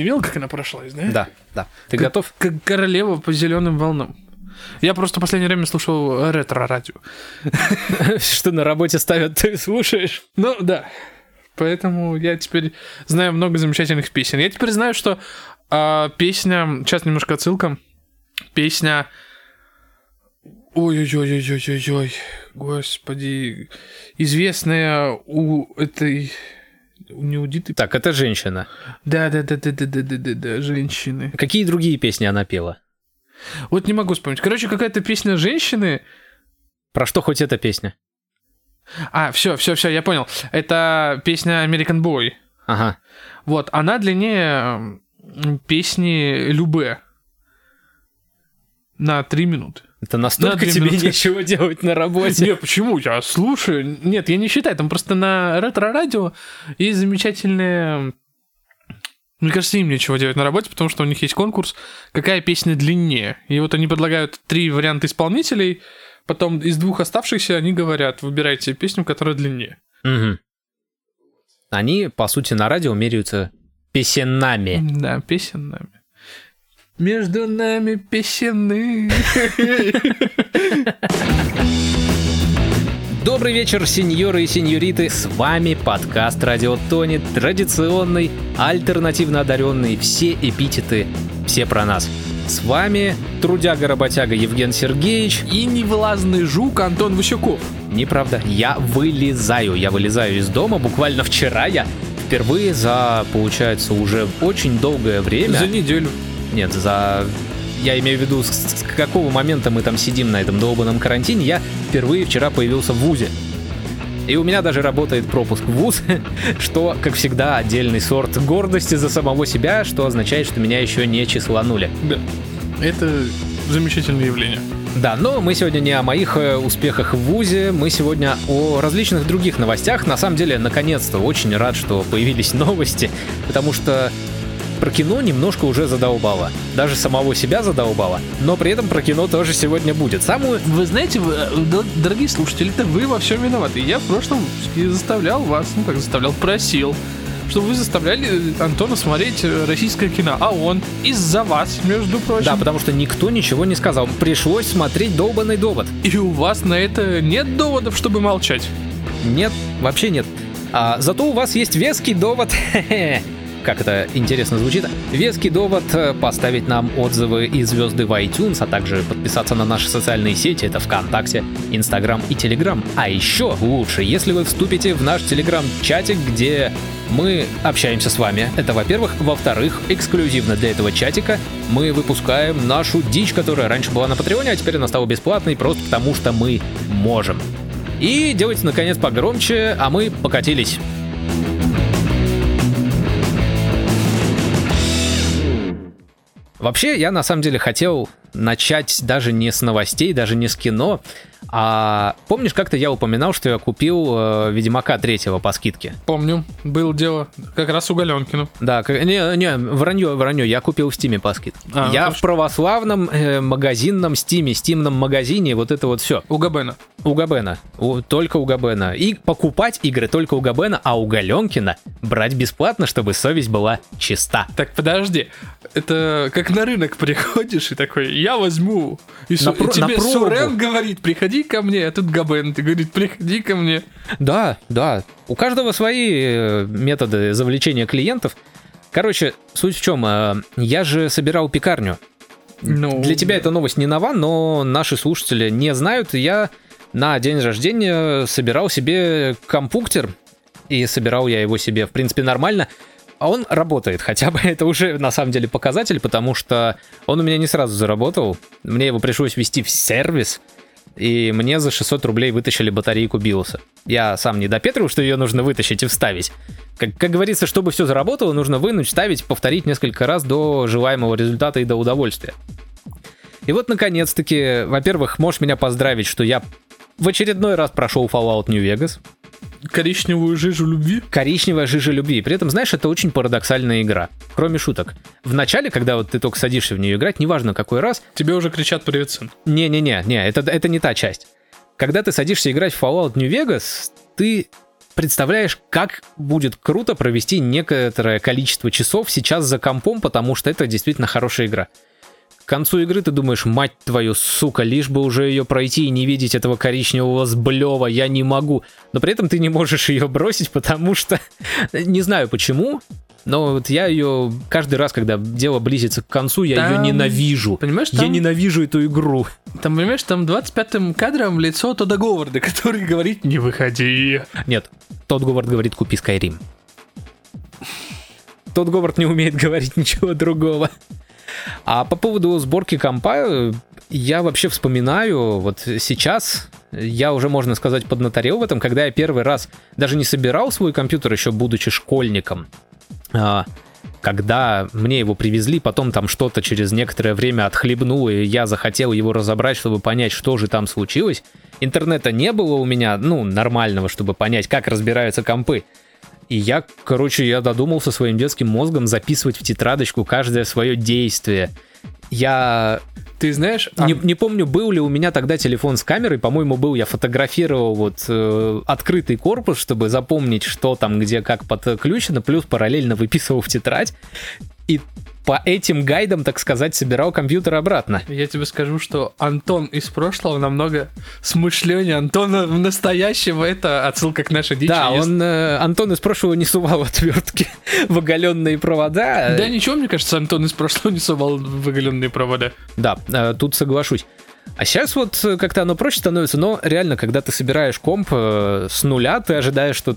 Ты видел, как она прошлась, да? Да, да. Ты Как- готов? Как королева по зеленым волнам. Я просто в последнее время слушал ретро-радио. Что на работе ставят, ты слушаешь? Ну, да. Поэтому я теперь знаю много замечательных песен. Я теперь знаю, что а, песня... Сейчас немножко отсылка. Песня... Ой-ой-ой-ой-ой-ой. Господи. Известная у этой... у- Не у Диты. Так, это женщина. Да-да-да-да-да-да-да, женщины. Какие другие песни она пела? Вот не могу вспомнить. Короче, какая-то песня женщины. Про что хоть эта песня? А, все, все, все, я понял. Это песня American Boy. Ага. Вот, она длиннее песни Любе. На три минуты. Это настолько На тебе минуты. нечего делать на работе. Нет, почему? Я слушаю. Нет, я не считаю. Там просто на ретро-радио есть замечательные... Мне кажется, им нечего делать на работе, потому что у них есть конкурс, какая песня длиннее. И вот они предлагают три варианта исполнителей, потом из двух оставшихся они говорят, выбирайте песню, которая длиннее. Мгм. Они, по сути, на радио меряются песенами. Да, песенами. Между нами песенны. Добрый вечер, сеньоры и сеньориты. С вами подкаст Радио Тони, традиционный, альтернативно одаренный, все эпитеты, все про нас. С вами трудяга-работяга Евген Сергеевич. И невылазный жук Антон Васюков. Неправда, я вылезаю, я вылезаю из дома. Буквально вчера я впервые за, получается, уже очень долгое время... За неделю. Нет, за... Я имею в виду, с, с какого момента мы там сидим на этом долбанном карантине, я впервые вчера появился в ВУЗе. И у меня даже работает пропуск в ВУЗ, что, как всегда, отдельный сорт гордости за самого себя, что означает, что меня еще не числанули. Да. Это замечательное явление. Да, но мы сегодня не о моих э, успехах в ВУЗе, мы сегодня о различных других новостях. На самом деле, наконец-то, очень рад, что появились новости, потому что про кино немножко уже задолбало. Даже самого себя задолбало. Но при этом про кино тоже сегодня будет. Самую... Вы знаете, вы, э, дорогие слушатели, это вы во всем виноваты. Я в прошлом заставлял вас, ну как заставлял, просил, чтобы вы заставляли Антона смотреть э, российское кино. А он из-за вас, между прочим. Да, потому что никто ничего не сказал. Пришлось смотреть долбанный довод. И у вас на это нет доводов, чтобы молчать. Нет, вообще нет. А, зато у вас есть веский довод. Как это интересно звучит. Веский довод э, поставить нам отзывы и звезды в iTunes, а также подписаться на наши социальные сети. Это ВКонтакте, Инстаграм и Телеграм. А еще лучше, если вы вступите в наш Телеграм-чатик, где мы общаемся с вами. Это, во-первых. Во-вторых, эксклюзивно для этого чатика мы выпускаем нашу дичь, которая раньше была на Патреоне, а теперь она стала бесплатной просто потому, что мы можем. И делайте, наконец, погромче, а мы покатились. Вообще, я на самом деле хотел начать даже не с новостей, даже не с кино, а помнишь, как-то я упоминал, что я купил э, Ведьмака третьего по скидке? Помню, было дело как раз у Галенкина. Да, как- не, не, вранье, вранье, я купил в Стиме по скидке. А, я в православном э, магазинном Стиме, стимном магазине, вот это вот все. У Габена. У Габена. У- только у Габена. И покупать игры только у Габена, а у Галенкина брать бесплатно, чтобы совесть была чиста. Так, подожди. Это как на рынок приходишь и такой, я возьму. И, су- На про- и тебе на. Сурен говорит, приходи ко мне, а тут Габен, ты говорит, приходи ко мне. Да, да. У каждого свои э, методы завлечения клиентов. Короче, суть в чем? э, Я же собирал пекарню. Ну, Для тебя эта новость не нова, но наши слушатели не знают. Я на день рождения собирал себе компуктер, и собирал я его себе, в принципе, нормально. А он работает, хотя бы это уже на самом деле показатель, потому что он у меня не сразу заработал. Мне его пришлось ввести в сервис, и мне за 600 рублей вытащили батарейку Биоса. Я сам не допетрил, что ее нужно вытащить и вставить. Как, как говорится, чтобы все заработало, нужно вынуть, вставить, повторить несколько раз до желаемого результата и до удовольствия. И вот, наконец-таки, во-первых, можешь меня поздравить, что я в очередной раз прошел Fallout New Vegas. Коричневую жижу любви. Коричневая жижа любви. При этом, знаешь, это очень парадоксальная игра. Кроме шуток. В начале, когда вот ты только садишься в нее играть, неважно какой раз, Тебе уже кричат привет, сын. не-не-не, не, это, это не та часть. Когда ты садишься играть в Fallout New Vegas, ты представляешь, как будет круто провести некоторое количество часов сейчас за компом, потому что это действительно хорошая игра. К концу игры ты думаешь, мать твою, сука, лишь бы уже ее пройти и не видеть этого коричневого сблева, я не могу. Но при этом ты не можешь ее бросить, потому что... Не знаю почему, но вот я ее каждый раз, когда дело близится к концу, я Там, ее ненавижу. Понимаешь, Я там, ненавижу эту игру. там, понимаешь, там 25-м кадром лицо Тода Говарда, который говорит «Не выходи». Нет, тот Говард говорит, купи Skyrim. Тот Говард не умеет говорить ничего другого. А по поводу сборки компа, я вообще вспоминаю, вот сейчас я уже, можно сказать, поднаторел в этом, когда я первый раз даже не собирал свой компьютер, еще будучи школьником, а, когда мне его привезли, потом там что-то через некоторое время отхлебнул, и я захотел его разобрать, чтобы понять, что же там случилось. Интернета не было у меня, ну, нормального, чтобы понять, как разбираются компы. И я, короче, я додумался своим детским мозгом записывать в тетрадочку каждое свое действие. Я Ты знаешь, а- не, не помню, был ли у меня тогда телефон с камерой, по-моему, был. Я фотографировал вот э, открытый корпус, чтобы запомнить, что там, где, как подключено, плюс параллельно выписывал в тетрадь. И по этим гайдам, так сказать, собирал компьютер обратно. я тебе скажу, что Антон из прошлого намного смышленнее Антона настоящего. Это отсылка к нашей дичи. Да, он, э, Антон из прошлого не сувал отвертки в оголенные провода. Да ничего, мне кажется, Антон из прошлого не совал в оголенные провода. Да, э, тут соглашусь. А сейчас вот как-то оно проще становится, но реально, когда ты собираешь комп э, с нуля, ты ожидаешь, что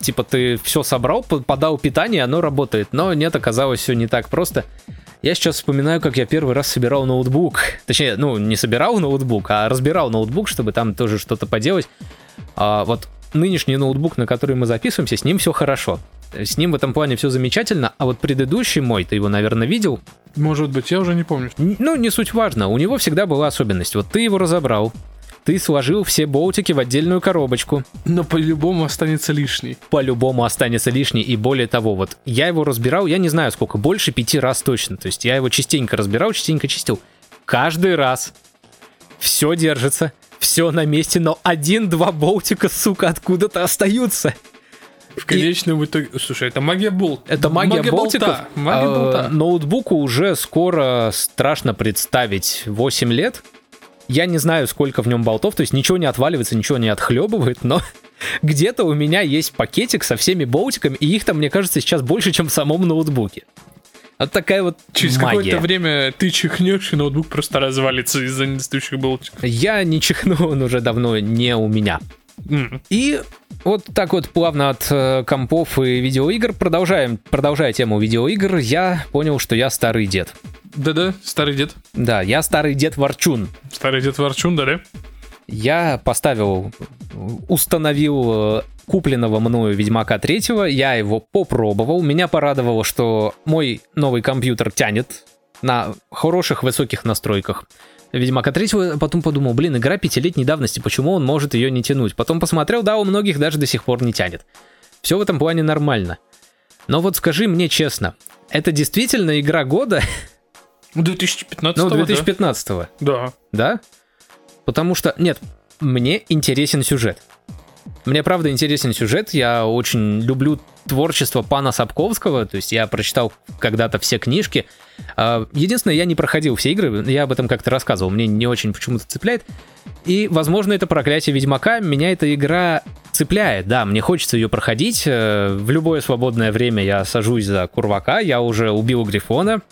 типа ты все собрал, по- подал питание, оно работает. Но нет, оказалось все не так просто. Я сейчас вспоминаю, как я первый раз собирал ноутбук. Точнее, ну, не собирал ноутбук, а разбирал ноутбук, чтобы там тоже что-то поделать. А вот нынешний ноутбук, на который мы записываемся, с ним все хорошо. С ним в этом плане все замечательно, а вот предыдущий мой, ты его, наверное, видел, Может быть, я уже не помню. Ну, не суть важно. У него всегда была особенность. Вот ты его разобрал, ты сложил все болтики в отдельную коробочку. Но по-любому останется лишний. По-любому останется лишний. И более того, вот я его разбирал, я не знаю сколько, больше пяти раз точно. То есть я его частенько разбирал, частенько чистил. Каждый раз все держится, все на месте, но один-два болтика, сука, откуда-то остаются. В конечном итоге... Слушай, это магия болт. Это магия, болтиков. болта. Магия А, болта. Ноутбуку уже скоро страшно представить 8 лет. Я не знаю, сколько в нем болтов, то есть ничего не отваливается, ничего не отхлебывает, но где-то у меня есть пакетик со всеми болтиками, и их там, мне кажется, сейчас больше, чем в самом ноутбуке. Вот такая вот Через магия. какое-то время ты чихнешь, и ноутбук просто развалится из-за недостающих болтиков. Я не чихну, он уже давно не у меня. И вот так вот плавно от э, компов и видеоигр продолжаем, продолжая тему видеоигр, я понял, что я старый дед. Да-да, старый дед. Да, я старый дед Ворчун. Старый дед Ворчун, да, да? Я поставил, установил э, купленного мною Ведьмака третьего, я его попробовал, меня порадовало, что мой новый компьютер тянет на хороших высоких настройках. Ведьмака третьего, потом подумал, блин, игра пятилетней давности, почему он может ее не тянуть? Потом посмотрел, да, у многих даже до сих пор не тянет. Все в этом плане нормально. Но вот скажи мне честно, это действительно игра года? 2015 Ну, да? 2015 Да. да? Потому что, нет, мне интересен сюжет. Мне правда интересен сюжет, я очень люблю творчество пана Сапковского, то есть я прочитал когда-то все книжки. А, Единственное, я не проходил все игры, я об этом как-то рассказывал, мне не очень почему-то цепляет. И, возможно, это проклятие Ведьмака, меня эта игра цепляет, да, мне хочется ее проходить. Э, В любое свободное время я сажусь за Курвака, я уже убил Грифона,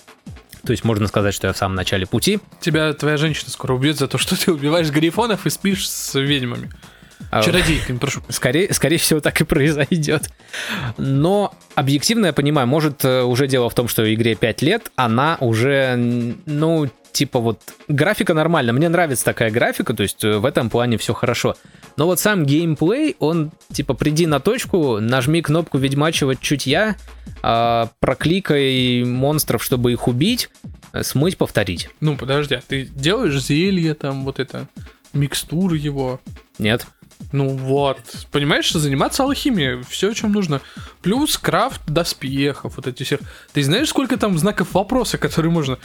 то есть можно сказать, что я в самом начале пути. Тебя твоя женщина скоро убьет за то, что ты убиваешь грифонов и спишь с ведьмами. А, Чародейками, прошу. Скорее, скорее всего, так и произойдет. Но объективно я понимаю, может, э, уже дело в том, что игре 5 лет, она уже, ну, типа вот, графика нормальная. Мне нравится такая графика, то есть э, в этом плане все хорошо. Но вот сам геймплей, он, типа, приди на точку, нажми кнопку ведьмачьего чутья, а, прокликай монстров, чтобы их убить, э, смыть, повторить. Ну, подожди, а ты делаешь зелье там, вот это, микстуры его. Нет? Ну вот, понимаешь, заниматься алхимией, все, чем нужно. Плюс крафт доспехов, вот эти все. Ты знаешь, сколько там знаков вопроса, которые можно?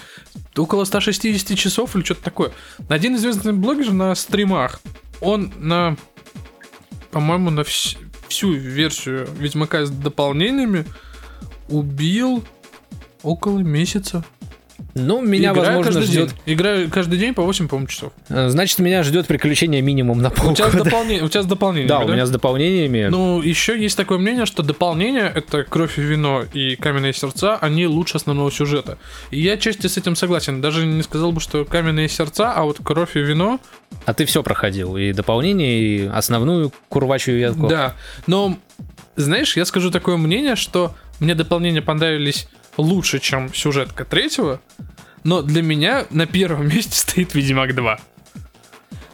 Около 160 часов или что-то такое. Один известный блогер на стримах, он на, по-моему, на вс- всю версию Ведьмака с дополнениями убил около месяца. Ну, меня, Играю возможно, каждый ждет... день. Играю каждый день по 8, по-моему, часов. Э, Значит, меня ждет приключение минимум на У тебя, с полгода. дополнение, у тебя с дополнением, Да, у меня с дополнениями. Ну, еще есть такое мнение, что дополнение это кровь и вино и каменные сердца, они лучше основного сюжета. И я отчасти с этим согласен. Даже не сказал бы, что каменные сердца, а вот кровь и вино. А ты все проходил. И дополнение, и основную курвачью ветку. Да. Но, знаешь, я скажу такое мнение, что мне дополнения понравились лучше, чем сюжетка третьего. Но для меня на первом месте стоит Ведьмак 2.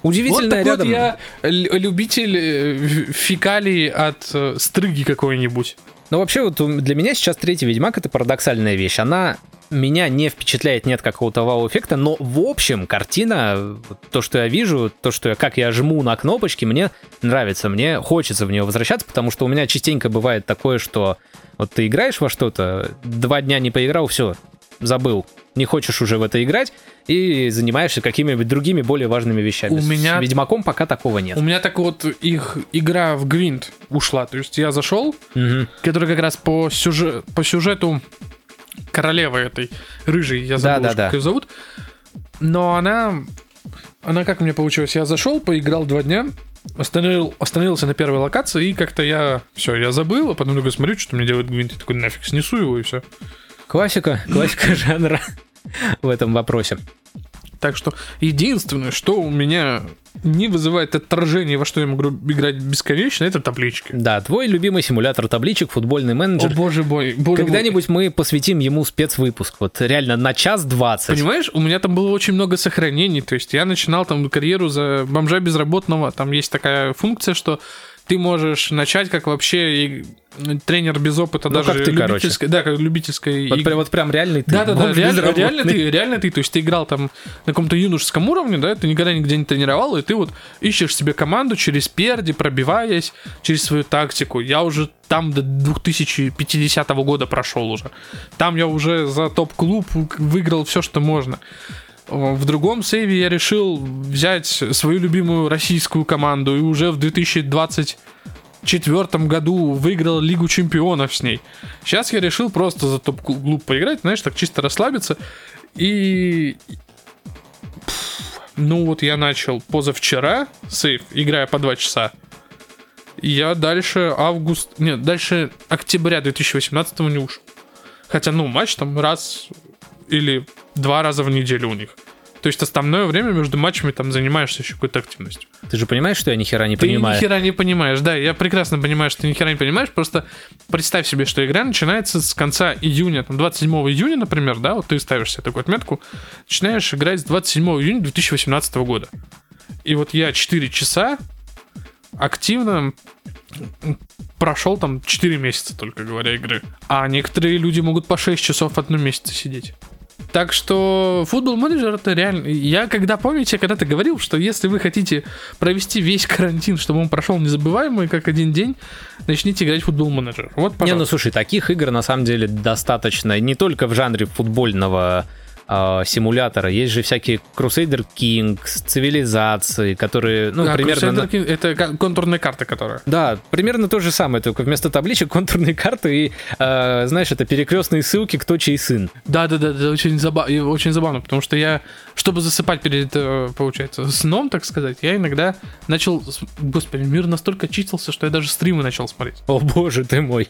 Вот Удивительно такой рядом. вот я любитель э, фекалий от э, стрыги какой-нибудь. Но вообще вот для меня сейчас третий Ведьмак это парадоксальная вещь. Она меня не впечатляет, нет какого-то вау-эффекта, но в общем картина, то, что я вижу, то, что я, как я жму на кнопочки, мне нравится, мне хочется в нее возвращаться, потому что у меня частенько бывает такое, что вот ты играешь во что-то, два дня не поиграл, все, забыл, не хочешь уже в это играть и занимаешься какими-нибудь другими более важными вещами. У меня- С Ведьмаком пока такого нет. У меня так вот их игра в Гвинт ушла. То есть я зашел, Мгм. который как раз по, сюжет, по сюжету королевы этой рыжей, я забыл, Да, да, да. как ее зовут. Но она, она как мне получилось, я зашел, поиграл два дня, остановил, остановился на первой локации, и как-то я, все, я забыл, а потом такой смотрю, что мне делает Гвинт, и такой нафиг снесу его, и все. Классика, классика жанра в этом вопросе. Так что единственное, что у меня не вызывает отторжение, во что я могу играть бесконечно, это таблички. Да, твой любимый симулятор табличек, футбольный О менеджер. боже мой, боже мой. Когда-нибудь мы посвятим ему спецвыпуск. Вот реально на час двадцать. Понимаешь, у меня там было очень много сохранений. То есть я начинал там карьеру за бомжа безработного. Там есть такая функция, что ты можешь начать как вообще и- тренер без опыта, Ну, даже как ты, любительской, да, как любительской. Вот, иг- прям, вот прям реальный ты. да, да, да, реально, реально ты, реально ты, то есть ты играл там на каком-то юношеском уровне, да, ты никогда нигде не тренировал, и ты вот ищешь себе команду через перди, пробиваясь, через свою тактику. Я уже там до 2050 года прошел уже. Там я уже за топ-клуб выиграл все, что можно. В другом сейве я решил взять свою любимую российскую команду и уже в 2020 четвертом году выиграл Лигу чемпионов с ней. Сейчас я решил просто за топ-клуб поиграть, знаешь, так чисто расслабиться. И... Ну вот я начал позавчера сейф, играя по 2 часа. Я дальше август... Нет, дальше октября 2018 не ушел. Хотя, ну, матч там раз или два раза в неделю у них. То есть основное время между матчами там занимаешься еще какой-то активностью. Ты же понимаешь, что я ни хера не Ты понимаю? ни хера не понимаешь, да, я прекрасно понимаю, что ты ни хера не понимаешь, просто представь себе, что игра начинается с конца июня, там 27 июня, например, да, вот ты ставишь себе такую отметку, начинаешь играть с 27 июня 2018 года. И вот я 4 часа активно прошел там 4 месяца только, говоря, игры. А некоторые люди могут по 6 часов в одном месяце сидеть. Так что футбол менеджер это реально. Я когда помните, я когда-то говорил, что если вы хотите провести весь карантин, чтобы он прошел незабываемый, как один день, начните играть в футбол менеджер. Вот, Не, ну пожалуйста. слушай, таких игр на самом деле достаточно. Не только в жанре футбольного а, симулятора. Есть же всякие Crusader Kings, цивилизации, которые, ну, А, примерно... Crusader King- Это ка- контурная карта, которая. Да, примерно то же самое, только вместо табличек контурные карты и, э, знаешь, это перекрестные ссылки, кто чей сын. Да, да, да, это очень, заба- очень забавно, потому что я, чтобы засыпать перед, э, получается, сном, так сказать, я иногда начал, господи, мир настолько чистился, что я даже стримы начал смотреть. О боже ты мой.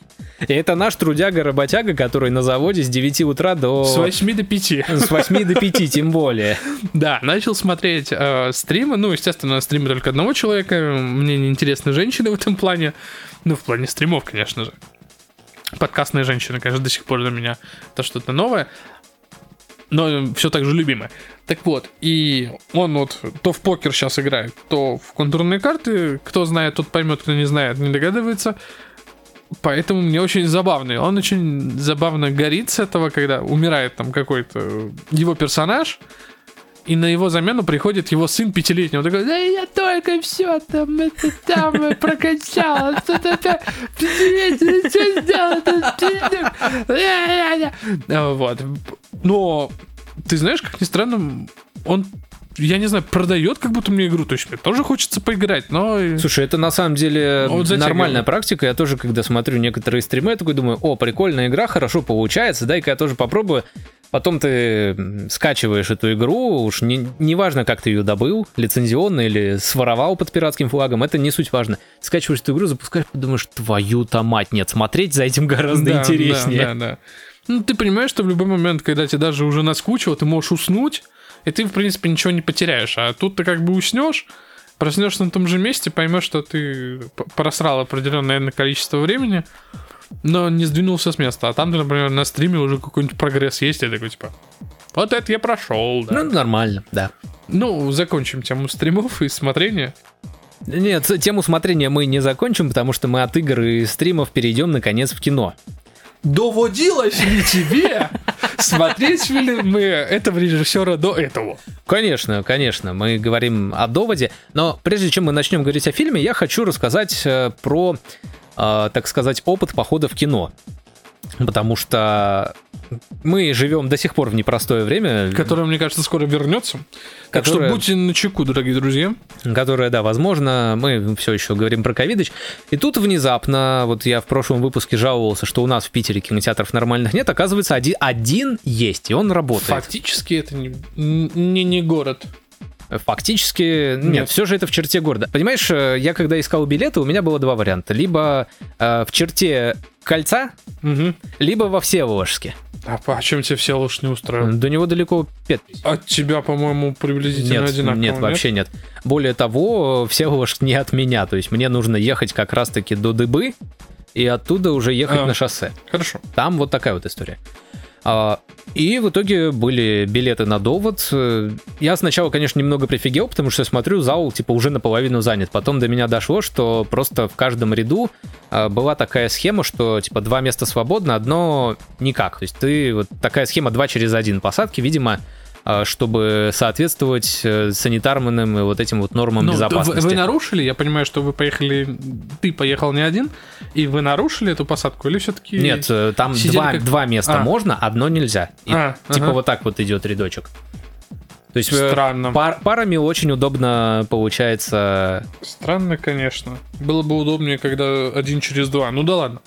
И это наш трудяга-работяга, который на заводе с 9 утра до... С 8 до 5. С 8 до 5, тем более. Да, начал смотреть э, стримы. Ну, естественно, стримы только одного человека. Мне не интересны женщины в этом плане. Ну, в плане стримов, конечно же. Подкастные женщины, конечно, до сих пор для меня это что-то новое. Но все так же любимое. Так вот, и он вот то в покер сейчас играет, то в контурные карты. Кто знает, тот поймет, кто не знает, не догадывается. Поэтому мне очень забавно. Он очень забавно горит с этого, когда умирает там какой-то его персонаж, и на его замену приходит его сын пятилетний. Он такой, да я только все там, это там э, прокачал, что-то там, пятилетний, что сделал, пиздюк?» А, Вот. Но, ты знаешь, как ни странно, он я не знаю, продает как будто мне игру. То есть мне тоже хочется поиграть, но... Слушай, это на самом деле Вот затягивает. нормальная практика. Я тоже, когда смотрю некоторые стримы, я такой думаю, о, прикольная игра, хорошо получается, дай-ка я тоже попробую. Потом ты скачиваешь эту игру, уж не, не важно, как ты ее добыл, лицензионно или своровал под пиратским флагом, это не суть важно. Скачиваешь эту игру, запускаешь, подумаешь, твою-то мать, нет, смотреть за этим гораздо Да, интереснее. Да, да, да. Ну, ты понимаешь, что в любой момент, когда тебе даже уже наскучило, ты можешь уснуть, и ты, в принципе, ничего не потеряешь. А тут ты как бы уснешь, проснешься на том же месте, поймешь, что ты просрал определенное наверное, количество времени, но не сдвинулся с места. А там, например, на стриме уже какой-нибудь прогресс есть, и такой, типа, вот это я прошел, да. Ну, нормально, да. Ну, закончим тему стримов и смотрения. Нет, тему смотрения мы не закончим, потому что мы от игр и стримов перейдем, наконец, в кино. Доводилось ли тебе смотреть фильмы этого режиссера до этого? Конечно, конечно, мы говорим о доводе, но прежде чем мы начнем говорить о фильме, я хочу рассказать э, про, э, так сказать, опыт похода в кино. Потому что мы живем до сих пор в непростое время, Которое, мне кажется, скоро вернется. Так Которое- что будьте на чеку, дорогие друзья. которое, да, возможно, мы все еще говорим про ковидыч. И тут внезапно, вот я в прошлом выпуске жаловался, что у нас в Питере кинотеатров нормальных нет, оказывается, один, один есть, и он работает. Фактически это не, не, не город. Фактически, нет, Нет. все же это в черте города. Понимаешь, э, я когда искал билеты, у меня было два варианта. Либо э, в черте кольца, Мгм. либо во Всеволожске. А по чем тебе все лошадь не устраивает? До него далеко 5 От тебя, по-моему, приблизительно Нет, одинаково. нет, вообще нет. Более того, Всеволожск не от меня. То есть мне нужно ехать как раз-таки до Дыбы и оттуда уже ехать А. на шоссе. Хорошо. Там вот такая вот история. А, И в итоге были билеты на довод. Э, Я сначала, конечно, немного прифигел, потому что смотрю, зал типа уже наполовину занят. Потом до меня дошло, что просто в каждом ряду а, была такая схема, что типа два места свободно, одно никак. То есть ты вот такая схема 2 через 1 посадки, видимо, чтобы соответствовать э, санитарным и вот этим вот нормам Ну, вы, безопасности. вы нарушили, я понимаю, что вы поехали, ты поехал не один, и вы нарушили эту посадку, или все-таки... Нет, э, там два, как- два места А. можно, одно нельзя. И А, типа ага. вот так вот идет рядочек. То есть э, Странно. пар- парами очень удобно получается. Странно, конечно. Было бы удобнее, когда один через два. Ну да ладно.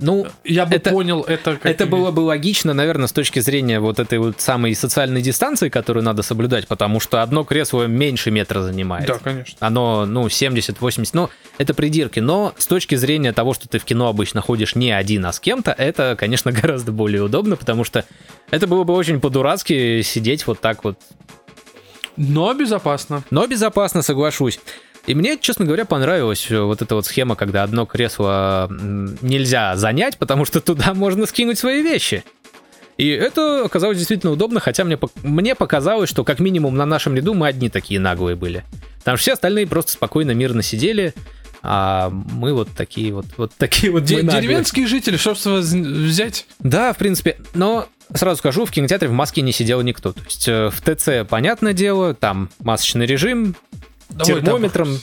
Ну, Я бы Это- понял это как... это было бы логично, наверное, с точки зрения вот этой вот самой социальной дистанции, которую надо соблюдать, потому что одно кресло меньше метра занимает. Да, конечно. Оно, ну, 70-80, ну, это придирки. Но с точки зрения того, что ты в кино обычно ходишь не один, а с кем-то, это, конечно, гораздо более удобно, потому что это было бы очень по-дурацки сидеть вот так вот Но безопасно. Но безопасно, соглашусь. И мне, честно говоря, понравилась э, вот эта вот схема, когда одно кресло нельзя занять, потому что туда можно скинуть свои вещи. И это оказалось действительно удобно, хотя мне, мне показалось, что как минимум на нашем ряду мы одни такие наглые были. Что все остальные просто спокойно, мирно сидели, а мы вот такие вот, вот такие вот Де- деревенские жители, чтобы с вас взять... Да, в принципе, но сразу скажу, в кинотеатре в маске не сидел никто. То есть э, в ТЦ, понятное дело, там масочный режим, Термометром.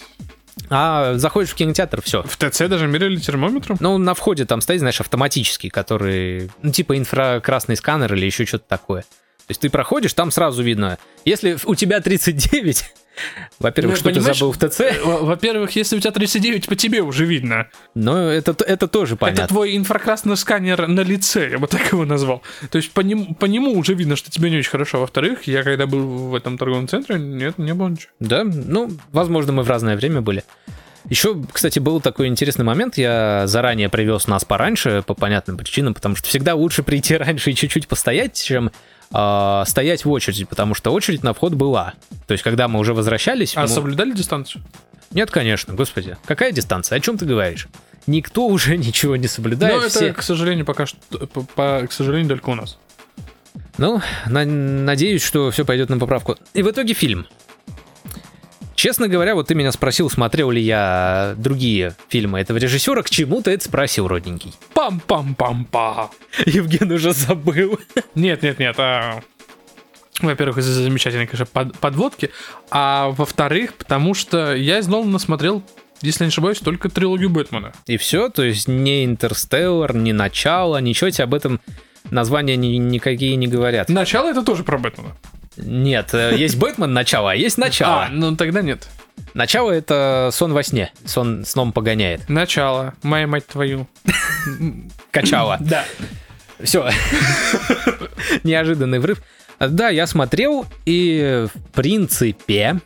А заходишь в кинотеатр, все. В ТЦ даже мерили термометром? Ну, на входе там стоит, знаешь, автоматический, который, ну, типа инфракрасный сканер или еще что-то такое. То есть ты проходишь, там сразу видно. Если у тебя 39, во-первых, Ну, что ты забыл в ТЦ, Во- Во-первых, если у тебя 39, по тебе уже видно. но это, это тоже Это понятно. твой инфракрасный сканер на лице, я бы так его назвал. То есть по нему, по нему уже видно, что тебе не очень хорошо. Во-вторых, я когда был в этом торговом центре, нет, не было ничего. Да, ну, возможно, мы в разное время были. Еще, кстати, был такой интересный момент. Я заранее привез нас пораньше, по понятным причинам, потому что всегда лучше прийти раньше и чуть-чуть постоять, чем а, стоять в очереди, потому что очередь на вход была. То есть, когда мы уже возвращались... А мы- соблюдали дистанцию? Нет, конечно, господи. Какая дистанция? О чем ты говоришь? Никто уже ничего не соблюдает. Но это, все- к сожалению, пока что, по- по- к сожалению, только у нас. Ну, на- надеюсь, что все пойдет на поправку. И в итоге фильм. Честно говоря, вот ты меня спросил, смотрел ли я другие фильмы этого режиссера, к чему ты это спросил, родненький? Пам-пам-пам-па. Евген уже забыл. Нет, нет, нет. а, Во-первых, из-за замечательной, конечно, под- подводки. А во-вторых, потому что я из Нолана смотрел, если не ошибаюсь, только трилогию Бэтмена. И все, то есть не Интерстеллар, не Начало, ничего тебе об этом названия ни- никакие не говорят. Начало это тоже про Бэтмена. Нет, э, есть Бэтмен начало, а есть начало. А, ну тогда нет. Начало это сон во сне. Сон сном погоняет. Начало. Моя мать твою. Качало. Да. Все. Неожиданный врыв. Да, я смотрел, и в принципе,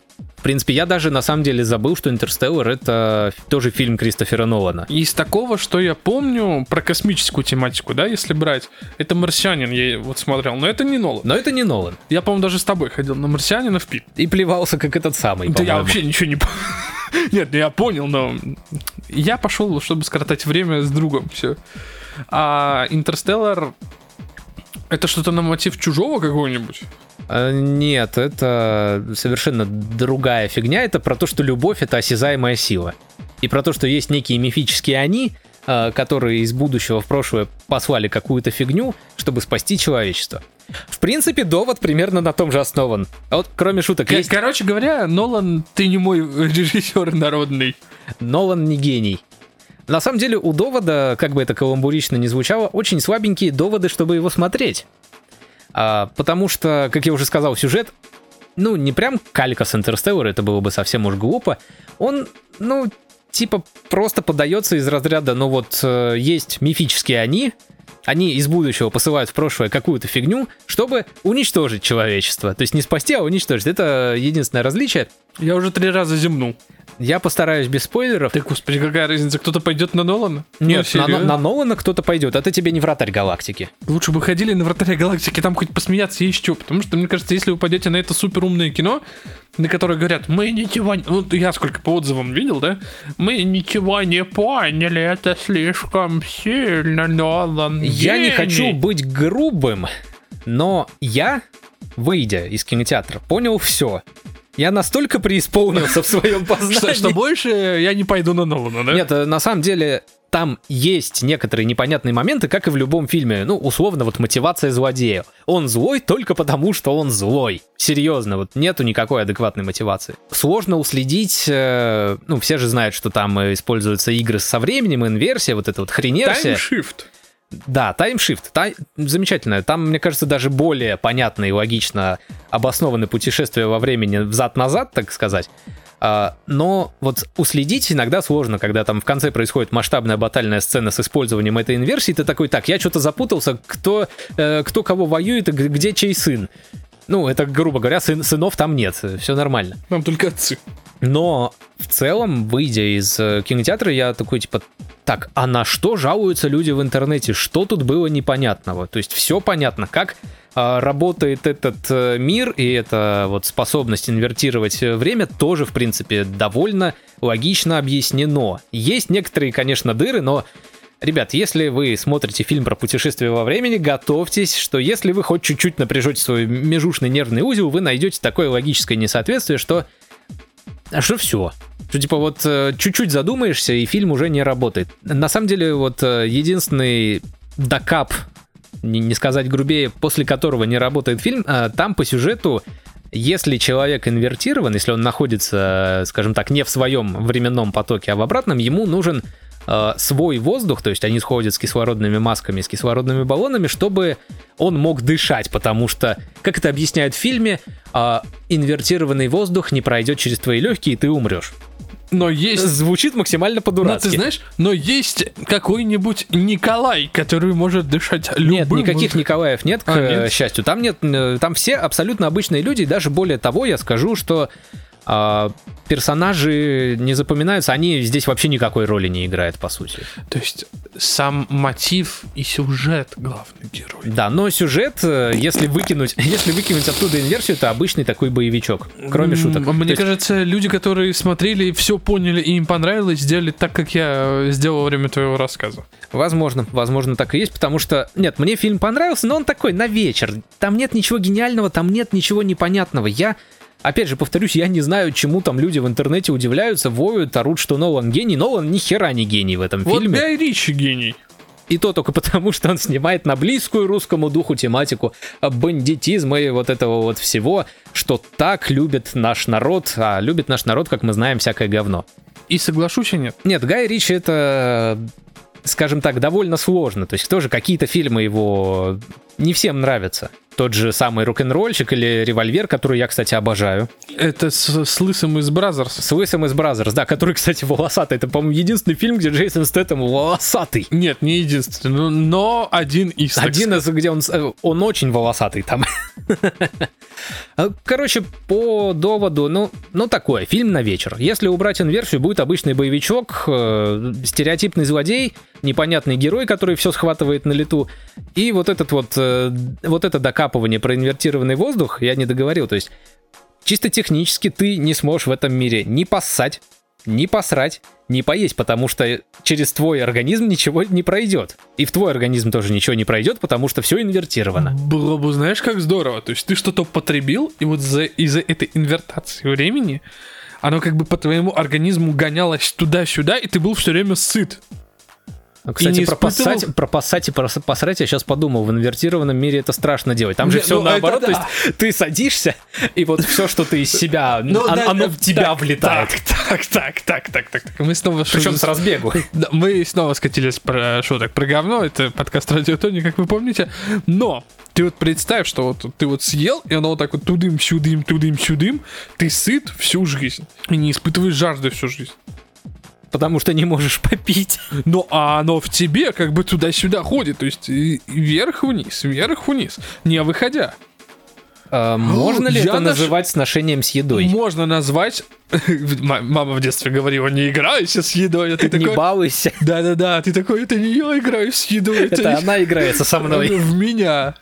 в принципе, я даже на самом деле забыл, что «Интерстеллар» — это тоже фильм Кристофера Нолана. Из такого, что я помню про космическую тематику, да, если брать, это «Марсианин» я вот смотрел, но это не Нолан. Но это не Нолан. Я, по-моему, даже с тобой ходил на «Марсианина» в пип. И плевался, как этот самый, Да я вообще ничего не понял. Нет, я понял, но я пошел, чтобы скоротать время с другом, все. А «Интерстеллар» это что-то на мотив чужого какого-нибудь? А, Нет, это совершенно другая фигня. Это про то, что любовь — это осязаемая сила. И про то, что есть некие мифические «они», а, которые из будущего в прошлое послали какую-то фигню, чтобы спасти человечество. В принципе, довод примерно на том же основан. А вот кроме шуток, К- есть Короче говоря, Нолан, ты не мой режиссер народный. Нолан не гений. На самом деле у довода, как бы это каламбурично не звучало, очень слабенькие доводы, чтобы его смотреть. А, потому что, как я уже сказал, сюжет, ну, не прям калька с Интерстеллара, это было бы совсем уж глупо. Он, ну, типа просто подается из разряда, ну вот, э, есть мифические они, они из будущего посылают в прошлое какую-то фигню, чтобы уничтожить человечество. То есть не спасти, а уничтожить. Это единственное различие. Я уже три раза земнул. Я постараюсь без спойлеров. Да господи, какая разница, кто-то пойдет на Нолана? Нет, Ну, на, на Нолана кто-то пойдет. Это тебе не вратарь галактики. Лучше бы ходили на вратаря галактики, там хоть посмеяться есть что. Потому что, мне кажется, если вы пойдете на это суперумное кино, на которое говорят, мы ничего не... Вот я сколько по отзывам видел, да? Мы ничего не поняли, это слишком сильно, Нолан. Я не гений». хочу быть грубым, но я, выйдя из кинотеатра, понял все. Я настолько преисполнился в своем познании. Что, что больше я не пойду на Нолана, да? Нет, э, на самом деле там есть некоторые непонятные моменты, как и в любом фильме. Ну, условно, вот мотивация злодея. Он злой только потому, что он злой. Серьезно, вот нету никакой адекватной мотивации. Сложно уследить, э, ну, все же знают, что там э, используются игры со временем, инверсия, вот эта вот хренерсия. Таймшифт. Да, таймшифт. Тай... Замечательно. Там, мне кажется, даже более понятно и логично обоснованы путешествия во времени взад-назад, так сказать. А, но вот уследить иногда сложно, когда там в конце происходит масштабная батальная сцена с использованием этой инверсии, ты такой, так, я что-то запутался, кто, э, кто кого воюет, и где чей сын. Ну, это, грубо говоря, сын- сынов там нет, все нормально. Там только отцы. Но в целом, выйдя из э, кинотеатра, я такой, типа, так, а на что жалуются люди в интернете? Что тут было непонятного? То есть все понятно, как а, работает этот э, мир, и эта вот способность инвертировать э, время тоже, в принципе, довольно логично объяснено. Есть некоторые, конечно, дыры, но Ребят, если вы смотрите фильм про путешествие во времени, готовьтесь, что если вы хоть чуть-чуть напряжете свой межушный нервный узел, вы найдете такое логическое несоответствие, что а что все? Что типа вот э, чуть-чуть задумаешься, и фильм уже не работает. На самом деле, вот э, единственный докап, не, не сказать грубее, после которого не работает фильм, э, там по сюжету, если человек инвертирован, если он находится, скажем так, не в своем временном потоке, а в обратном, ему нужен э, свой воздух, то есть они сходят с кислородными масками, с кислородными баллонами, чтобы он мог дышать, потому что, как это объясняют в фильме, э, инвертированный воздух не пройдет через твои легкие, и ты умрешь. Но есть... Звучит максимально Но по-дурацки. ты знаешь, но есть какой-нибудь Николай, который может дышать любым... Нет, никаких Николаев нет, к А, нет? счастью. Там нет, э, там все абсолютно обычные люди, и даже более того, я скажу, что персонажи не запоминаются, они здесь вообще никакой роли не играют, по сути. То есть сам мотив и сюжет главный герой. Да, но сюжет, э, если выкинуть, если выкинуть оттуда инверсию, это обычный такой боевичок, кроме шуток. То Мне есть- кажется, люди, которые смотрели, все поняли и им понравилось, сделали так, как я сделал во время твоего рассказа. Возможно, возможно, так и есть, потому что, нет, мне фильм понравился, но он такой на вечер. Там нет ничего гениального, там нет ничего непонятного. Я, опять же, повторюсь, я не знаю, чему там люди в интернете удивляются, воют, орут, что Нолан гений. Нолан ни хера не гений в этом Вот фильме. Гай Ричи гений. И то только потому, что он снимает на близкую русскому духу тематику бандитизма и вот этого вот всего, что так любит наш народ, а любит наш народ, как мы знаем, всякое говно. И соглашусь, и нет. Нет, Гай Ричи это скажем так, довольно сложно. То есть тоже какие-то фильмы его не всем нравятся. Тот же самый рок-н-ролльщик или револьвер, который я, кстати, обожаю. Это с, с Лысым из Brazzers. С Лысым из Brazzers, да, который, кстати, волосатый. Это, по-моему, единственный фильм, где Джейсон Стэттем волосатый. Нет, не единственный, но, но один из. Один из, где он, э, он очень волосатый там. Короче, по доводу, ну, ну такое, фильм на вечер. Если убрать инверсию, будет обычный боевичок, э, стереотипный злодей, непонятный герой, который все схватывает на лету, и вот этот вот, э, вот это докапывание про инвертированный воздух, я не договорил, то есть чисто технически ты не сможешь в этом мире ни поссать, ни посрать, ни поесть, потому что через твой организм ничего не пройдет. И в твой организм тоже ничего не пройдет, потому что все инвертировано. Было бы, знаешь, как здорово. То есть ты что-то потребил, и вот за, из-за этой инвертации времени оно как бы по твоему организму гонялось туда-сюда, и ты был все время сыт. Ну, Кстати, про, испытывал- поссать, про поссать и про посрать я сейчас подумал. В инвертированном мире это страшно делать. Там же Не, все ну, наоборот. это То есть ты садишься, и вот все, что ты из себя, Ну, он- да, оно да, в тебя так, влетает. Так, так, так, так, так, так. Мы снова Причем с разбегу. Да, мы снова скатились про шуток про говно. Это подкаст Радио Тони, как вы помните. Но ты вот представь, что вот ты вот съел, и оно вот так вот тудым-сюдым, тудым-сюдым, ты сыт всю жизнь. И не испытываешь жажды всю жизнь. Потому что не можешь попить. Ну, а оно в тебе как бы туда-сюда ходит. То есть вверх-вниз, вверх-вниз, не выходя. А, Можно ли Я это наш- называть сношением с едой? Можно назвать... Мама в детстве говорила, не играйся с едой. А ты Не такой... балуйся. Да-да-да, ты такой, это не я играю с едой, это, Это она играется со мной. в меня.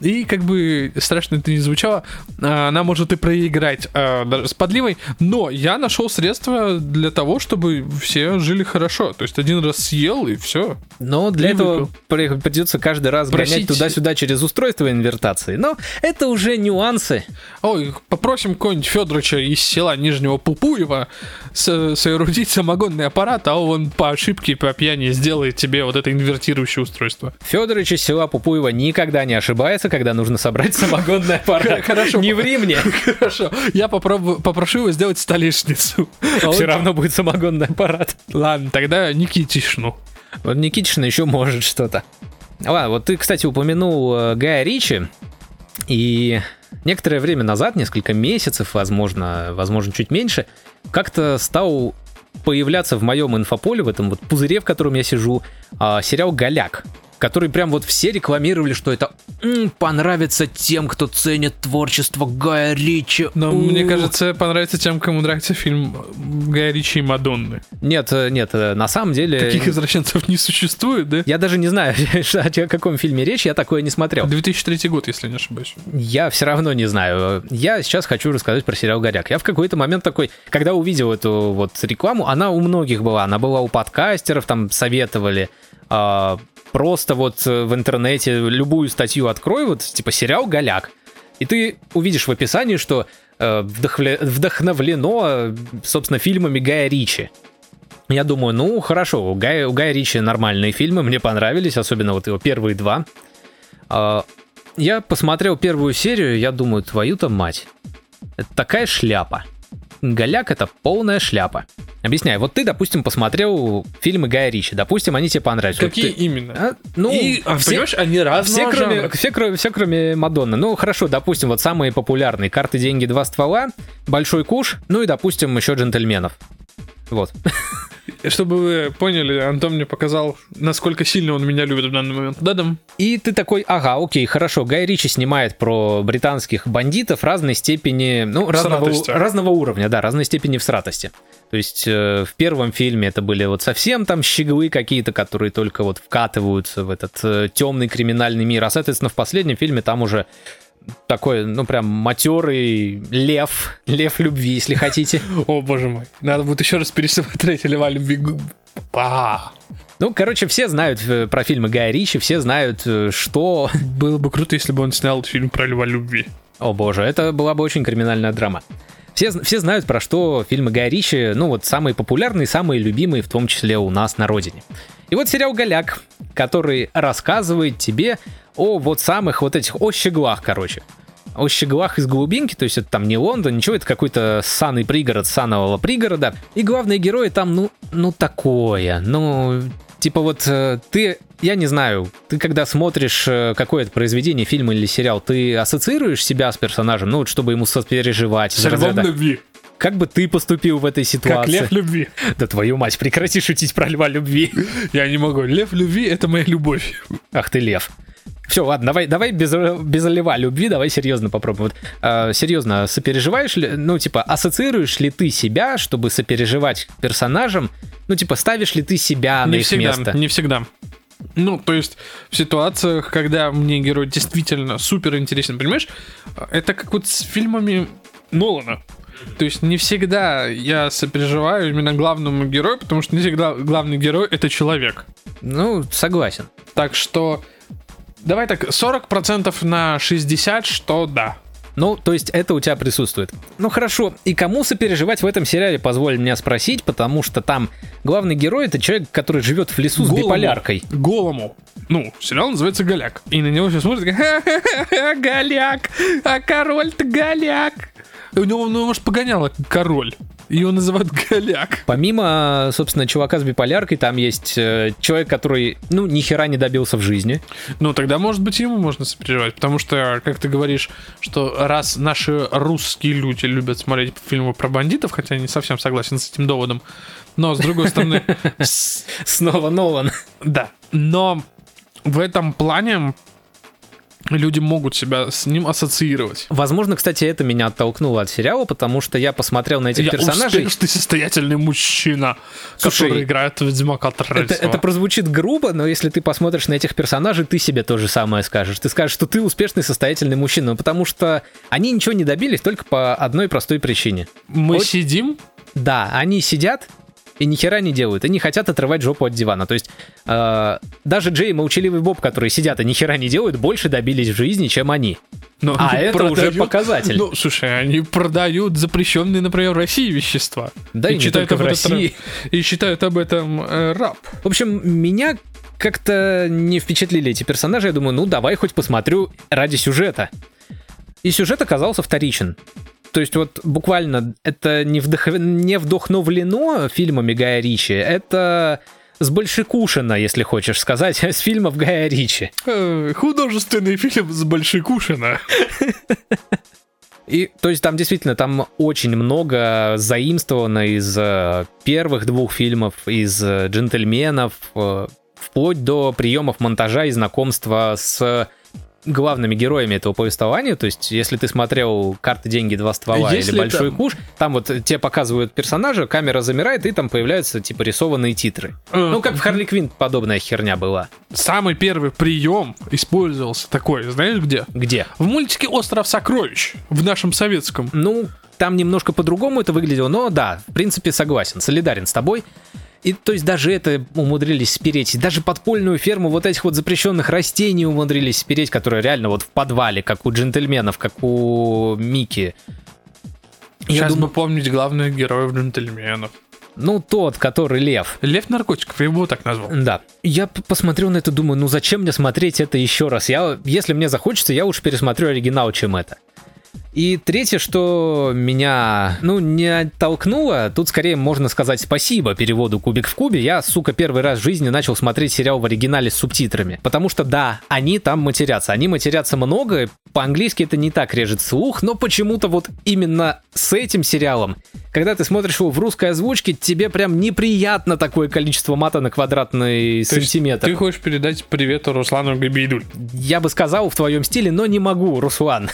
И как бы страшно это не звучало, а, она может и проиграть а, даже с подливой, но я нашел средства для того, чтобы все жили хорошо. То есть один раз съел и все. Но для И этого выпил. при- придется каждый раз гонять Просить- туда-сюда через устройство инвертации. Но это уже нюансы. Ой, попросим какого-нибудь Федоровича из села Нижнего Пупуева соорудить самогонный аппарат, а он по ошибке, по пьяни сделает тебе вот это инвертирующее устройство. Федорович из села Пупуева никогда не ошибается, когда нужно собрать самогонный аппарат. Хорошо. Не ври мне. Хорошо, я попробую, попрошу его сделать столешницу. А Все равно будет самогонный аппарат. Ладно, тогда Никитишну. Вот Никитишна еще может что-то. Ладно, вот ты, кстати, упомянул э, Гая Ричи, и некоторое время назад, несколько месяцев, возможно, возможно, чуть меньше, как-то стал появляться в моем инфополе, в этом вот пузыре, в котором я сижу, а, сериал «Голяк», который прям вот все рекламировали, что это «М, понравится тем, кто ценит творчество Гая Ричи. Но У. мне кажется, понравится тем, кому нравится фильм Гая Ричи и Мадонны. Нет, э, нет, э, на самом деле... Таких извращенцев не существует, да? Я даже не знаю, о каком фильме речь, я такое не смотрел. 2003 год, если не ошибаюсь. Я все равно не знаю. Я сейчас хочу рассказать про сериал «Горяк». Я в какой-то момент такой, когда увидел эту вот рекламу, она у многих была. Она была у подкастеров, там советовали. Просто вот э, в интернете любую статью открой, вот типа сериал «Голяк». И ты увидишь в описании, что э, вдохновлено, э, собственно, фильмами Гая Ричи. Я думаю, ну хорошо, у Гая, у Гая Ричи нормальные фильмы, мне понравились, особенно вот его первые два. А, я посмотрел первую серию, я думаю, твою-то мать. Это такая шляпа. Голяк это полная шляпа. Объясняю, вот ты, допустим, посмотрел фильмы Гая Ричи, допустим, они тебе понравились. Вот Какие ты- именно? А, ну, И, а, все, понимаешь, они все, разного кроме, все, кроме, все кроме Мадонны. Ну, хорошо, допустим, вот самые популярные. Карты, деньги, два ствола, Большой куш, ну и, допустим, еще джентльменов. Вот. Чтобы вы поняли, Антон мне показал, насколько сильно он меня любит в данный момент. Да-дам. И ты такой, ага, окей, хорошо, Гай Ричи снимает про британских бандитов разной степени, ну, разного, разного уровня, да, разной степени всратости. То есть э, в первом фильме это были вот совсем там щеглы какие-то, которые только вот вкатываются в этот э, темный криминальный мир, а, соответственно, в последнем фильме там уже такой, ну, прям матерый лев, лев любви, если хотите. О, боже мой. Надо будет еще раз пересмотреть Льва любви. А, Ну, короче, все знают э, про фильмы Гая Ричи, все знают, э, что Было бы круто, если бы он снял фильм про Льва любви. О боже, это была бы очень криминальная драма. Все, все знают, про что фильмы Гая Ричи, ну вот самые популярные, самые любимые, в том числе у нас на родине. И вот сериал «Голяк», который рассказывает тебе о вот самых вот этих, о щеглах, короче. О щеглах из глубинки, то есть это там не Лондон, ничего, это какой-то саный пригород санового пригорода. И главные герои там, ну, ну такое, ну, Типа вот э, ты, я не знаю, ты когда смотришь э, какое-то произведение, фильм или сериал, ты ассоциируешь себя с персонажем, ну вот чтобы ему сопереживать. С разряда, любви. Как бы ты поступил в этой Как ситуации? лев любви. Да твою мать, прекрати шутить про льва любви. Я не могу. Лев любви — это моя любовь. Ах ты лев. Все, ладно, давай, давай без, без льва любви, давай серьезно попробуем. Вот, э, серьезно, сопереживаешь ли, ну, типа, ассоциируешь ли ты себя, чтобы сопереживать персонажам? Ну, типа, ставишь ли ты себя на Не их всегда, место? не всегда. Ну, то есть в ситуациях, когда мне герой действительно супер интересен, понимаешь, это как вот с фильмами Нолана. То есть не всегда я сопереживаю именно главному герою, потому что не всегда главный герой это человек. Ну, согласен. Так что давай так, 40% на 60, что да. Ну, то есть это у тебя присутствует. Ну хорошо, и кому сопереживать в этом сериале, позволь мне спросить, потому что там главный герой это человек, который живет в лесу с Голому. биполяркой. Голому. Ну, сериал называется «Голяк». И на него все смотрят, как «Ха-ха-ха, голяк, а король-то голяк. И у него, ну, может, погоняло король. Его называют голяк. Помимо, собственно, чувака с биполяркой, там есть э, человек, который, ну, ни хера не добился в жизни. Ну, тогда, может быть, ему можно сопереживать. Потому что, как ты говоришь, что раз наши русские люди любят смотреть фильмы про бандитов, хотя я не совсем согласен с этим доводом, но, с другой стороны, Снова Нолан. да. Но в этом плане люди могут себя с ним ассоциировать. Возможно, кстати, это меня оттолкнуло от сериала, потому что я посмотрел на этих Я персонажей. успешный состоятельный мужчина, Слушай, который играет в Ведьмака Это, это прозвучит грубо, но если ты посмотришь на этих персонажей, ты себе то же самое скажешь. Ты скажешь, что ты успешный состоятельный мужчина, потому что они ничего не добились только по одной простой причине. Мы Вот- сидим, Да, они сидят и ни хера не делают, и не хотят отрывать жопу от дивана. То есть э, даже Джей и молчаливый Боб, которые сидят и ни хера не делают, больше добились в жизни, чем они. но А это уже продают- показатель. Ну, слушай, они продают запрещенные, например, в России вещества. Да и, не читают только в об этом- России. и считают об этом э, раб. В общем, меня как-то не впечатлили эти персонажи. Я думаю, ну давай хоть посмотрю ради сюжета. И сюжет оказался вторичен. То есть вот буквально это не, вдох... не вдохновлено фильмами Гая Ричи, это с большекушина, если хочешь сказать, с фильмов Гая Ричи. Э, художественный фильм с Большекушина. И, то есть там действительно, там очень много заимствовано из э, первых двух фильмов, из э, «Джентльменов», вплоть до приемов монтажа и знакомства с главными героями этого повествования. То есть, если ты смотрел «Карты, деньги, два ствола» Если или «Большой это- куш», там вот тебе показывают персонажа, камера замирает, и там появляются, типа, рисованные титры. Ну, как в «Харли Квинн» подобная херня была. Самый первый прием использовался такой, знаешь где? Где? В мультике «Остров сокровищ» в нашем советском. Ну, там немножко по-другому это выглядело, но да, в принципе, согласен, солидарен с тобой. И то есть даже это умудрились спереть. Даже подпольную ферму вот этих вот запрещенных растений умудрились спереть, которые реально вот в подвале, как у джентльменов, как у Мики. Я Сейчас думаю, бы помнить главных героев джентльменов. ну тот, который лев. Лев наркотиков, я его так назвал. Да. Я п- посмотрел на это, думаю, ну зачем мне смотреть это еще раз? Я, если мне захочется, я лучше пересмотрю оригинал, чем это. И третье, что меня, ну, не оттолкнуло, тут скорее можно сказать спасибо переводу «Кубик в кубе». Я, сука, первый раз в жизни начал смотреть сериал в оригинале с субтитрами. Потому что, да, они там матерятся. Они матерятся много, по-английски это не так режет слух, но почему-то вот именно с этим сериалом, когда ты смотришь его в русской озвучке, тебе прям неприятно такое количество мата на квадратный То сантиметр. Ты хочешь передать привет Руслану Габейдуль. Я бы сказал в твоем стиле, но не могу, Руслан.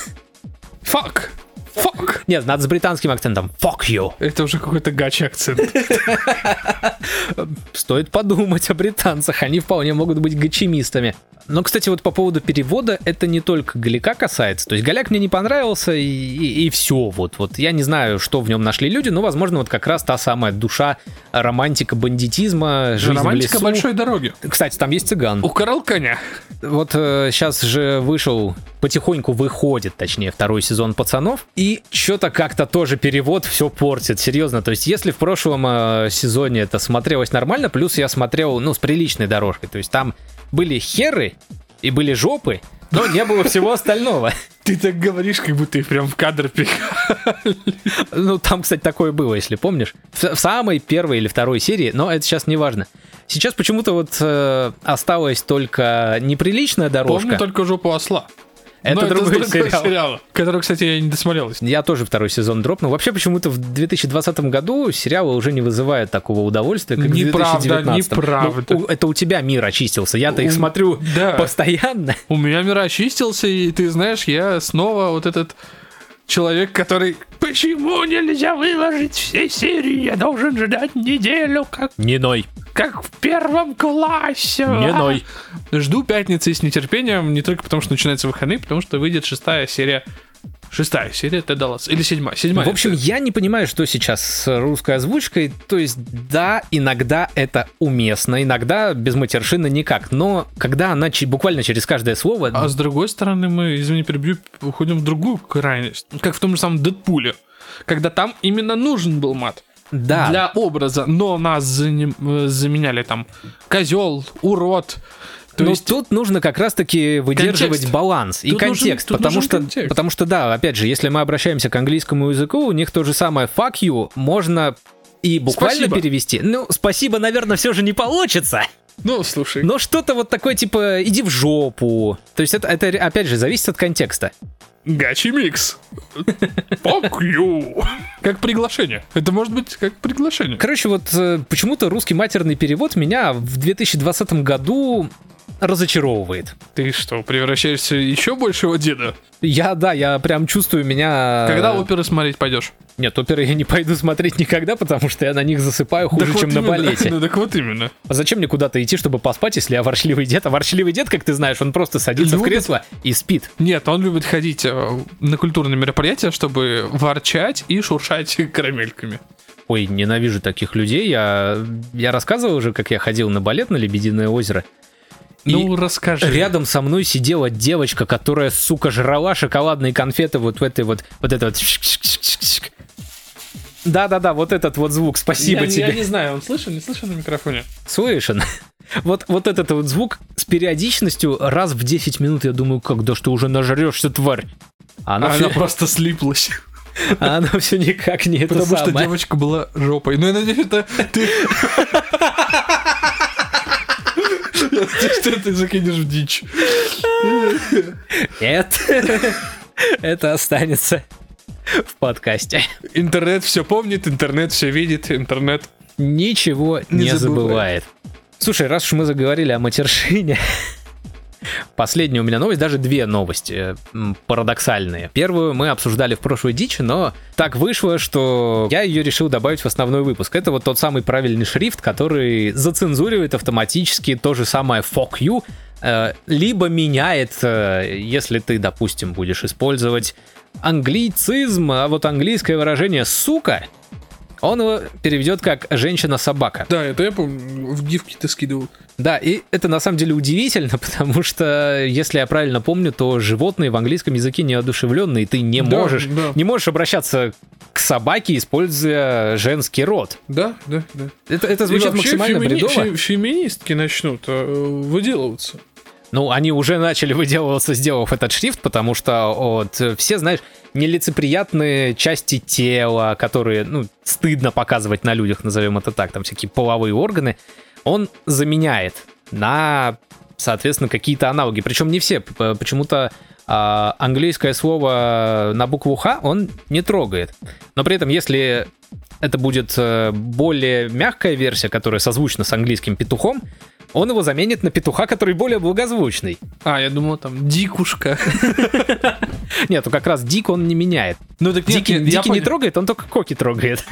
Фак! Фак! Нет, надо с британским акцентом. Fuck you. Это уже какой-то гачи акцент. Стоит подумать о британцах, они вполне могут быть гачимистами. Но, кстати, вот по поводу перевода, это не только Галяка касается. То есть Галяк мне не понравился, и, и, все. Вот, вот я не знаю, что в нем нашли люди, но, возможно, вот как раз та самая душа романтика бандитизма, жизнь в Романтика лесу. большой дороги. Кстати, там есть цыган. Украл коня. Вот сейчас же вышел, потихоньку выходит, точнее, второй сезон «Пацанов», и что-то как-то тоже перевод все портит, серьезно. То есть, если в прошлом э, сезоне это смотрелось нормально, плюс я смотрел, ну, с приличной дорожкой, то есть там были херы и были жопы, но не было всего остального. Ты так говоришь, как будто их прям в кадр пихал. Ну, там, кстати, такое было, если помнишь. В, в самой первой или второй серии, но это сейчас не важно. Сейчас почему-то вот э, осталась только неприличная дорожка. Помню только жопу осла. Это другой сериал. сериала, который, кстати, я не досмотрел. Я тоже второй сезон дропнул. Вообще почему-то в 2020 году сериалы уже не вызывают такого удовольствия, как Неправда, в 2019. неправда. Ну, это у тебя мир очистился. Я-то их смотрю да. постоянно. У меня мир очистился, и ты знаешь, я снова вот этот человек, который... Почему нельзя выложить все серии? Я должен ждать неделю, как, Не ной. Как в первом классе. Не А? ной. Жду пятницы с нетерпением, не только потому, что начинаются выходные, потому что выйдет шестая серия. Шестая серия Тед Даллас. Или седьмая. Седьмая. В общем, я не понимаю, что сейчас с русской озвучкой. То есть, да, иногда это уместно, иногда без матершины никак. Но когда она че- буквально через каждое слово... А с другой стороны, мы, извини, перебью, уходим в другую крайность. Как в том же самом Дэдпуле. Когда там именно нужен был мат. Да, Для образа. Но нас э, заменяли там козел, урод. То Но есть тут нужно как раз-таки выдерживать Контекст. баланс и Тут нужен- контекст, тут потому нужен что, контекст. потому что да, опять же, если мы обращаемся к английскому языку, у них то же самое fuck you можно и буквально Спасибо. перевести. Ну, спасибо, наверное, все же не получится. Ну, слушай. Но что-то вот такое типа иди в жопу. То есть это, это опять же зависит от контекста. Гачи микс. Fuck you. Как приглашение. Это может быть как приглашение. Короче, вот э, почему-то русский матерный перевод меня в 2020 году разочаровывает. Ты что, превращаешься еще большего деда? Я, да, я прям чувствую меня... Когда оперы смотреть пойдешь? Нет, оперы я не пойду смотреть никогда, потому что я на них засыпаю хуже, Так чем вот на именно. балете. Ну так вот именно. А зачем мне куда-то идти, чтобы поспать, если я ворчливый дед? А ворчливый дед, как ты знаешь, он просто садится в Любит. кресло и спит. Нет, он любит ходить э, на культурные мероприятия, чтобы ворчать и шуршать карамельками. Ой, ненавижу таких людей. Я, я рассказывал уже, как я ходил на балет на Лебединое озеро. И Ну, расскажи. рядом со мной сидела девочка, которая, сука, жрала шоколадные конфеты вот в этой вот... Вот это вот... Да-да-да, вот этот вот звук. Спасибо я, тебе. Я не знаю, он слышен, не слышен на микрофоне? Слышен. Вот, вот этот вот звук с периодичностью раз в 10 минут я думаю, когда ж ты уже нажрешься, тварь. А она, Она, всё, просто слиплась. а она все никак не это Потому что самое. девочка была жопой. Ну, я надеюсь, это ты... Что ты закинешь в дичь. Нет. Это останется в подкасте. Интернет все помнит, интернет все видит, интернет... Ничего Не не, забывает. забывает. Слушай, раз уж мы заговорили о матершине, последняя у меня новость, даже две новости э, парадоксальные. Первую мы обсуждали в прошлой дичи, но так вышло, что я ее решил добавить в основной выпуск. Это вот тот самый правильный шрифт, который зацензуривает автоматически то же самое fuck you, э, либо меняет, э, если ты, допустим, будешь использовать англицизм, а вот английское выражение «сука», он его переведет как «женщина-собака». Да, это я помню, в гифке ты скидывал. Да, и это на самом деле удивительно, потому что, если я правильно помню, то животные в английском языке неодушевленные, и ты не Да, можешь, да. не можешь обращаться к собаке, используя женский род. Да, да, да. Это, это И звучит вообще максимально фемини- бредово. фе- Феминистки начнут э, выделываться. Ну, они уже начали выделываться, сделав этот шрифт, потому что вот, все, знаешь, нелицеприятные части тела, которые, ну, стыдно показывать на людях, назовем это так, там всякие половые органы, он заменяет на, соответственно, какие-то аналоги. Причем не все. Почему-то а, английское слово на букву Х он не трогает. Но при этом, если это будет э, более мягкая версия, которая созвучна с английским петухом, он его заменит на петуха, который более благозвучный. А, я думал, там, дикушка. Нет, то как раз Дик он не меняет. Ну так Дики, не трогает, он только Коки трогает.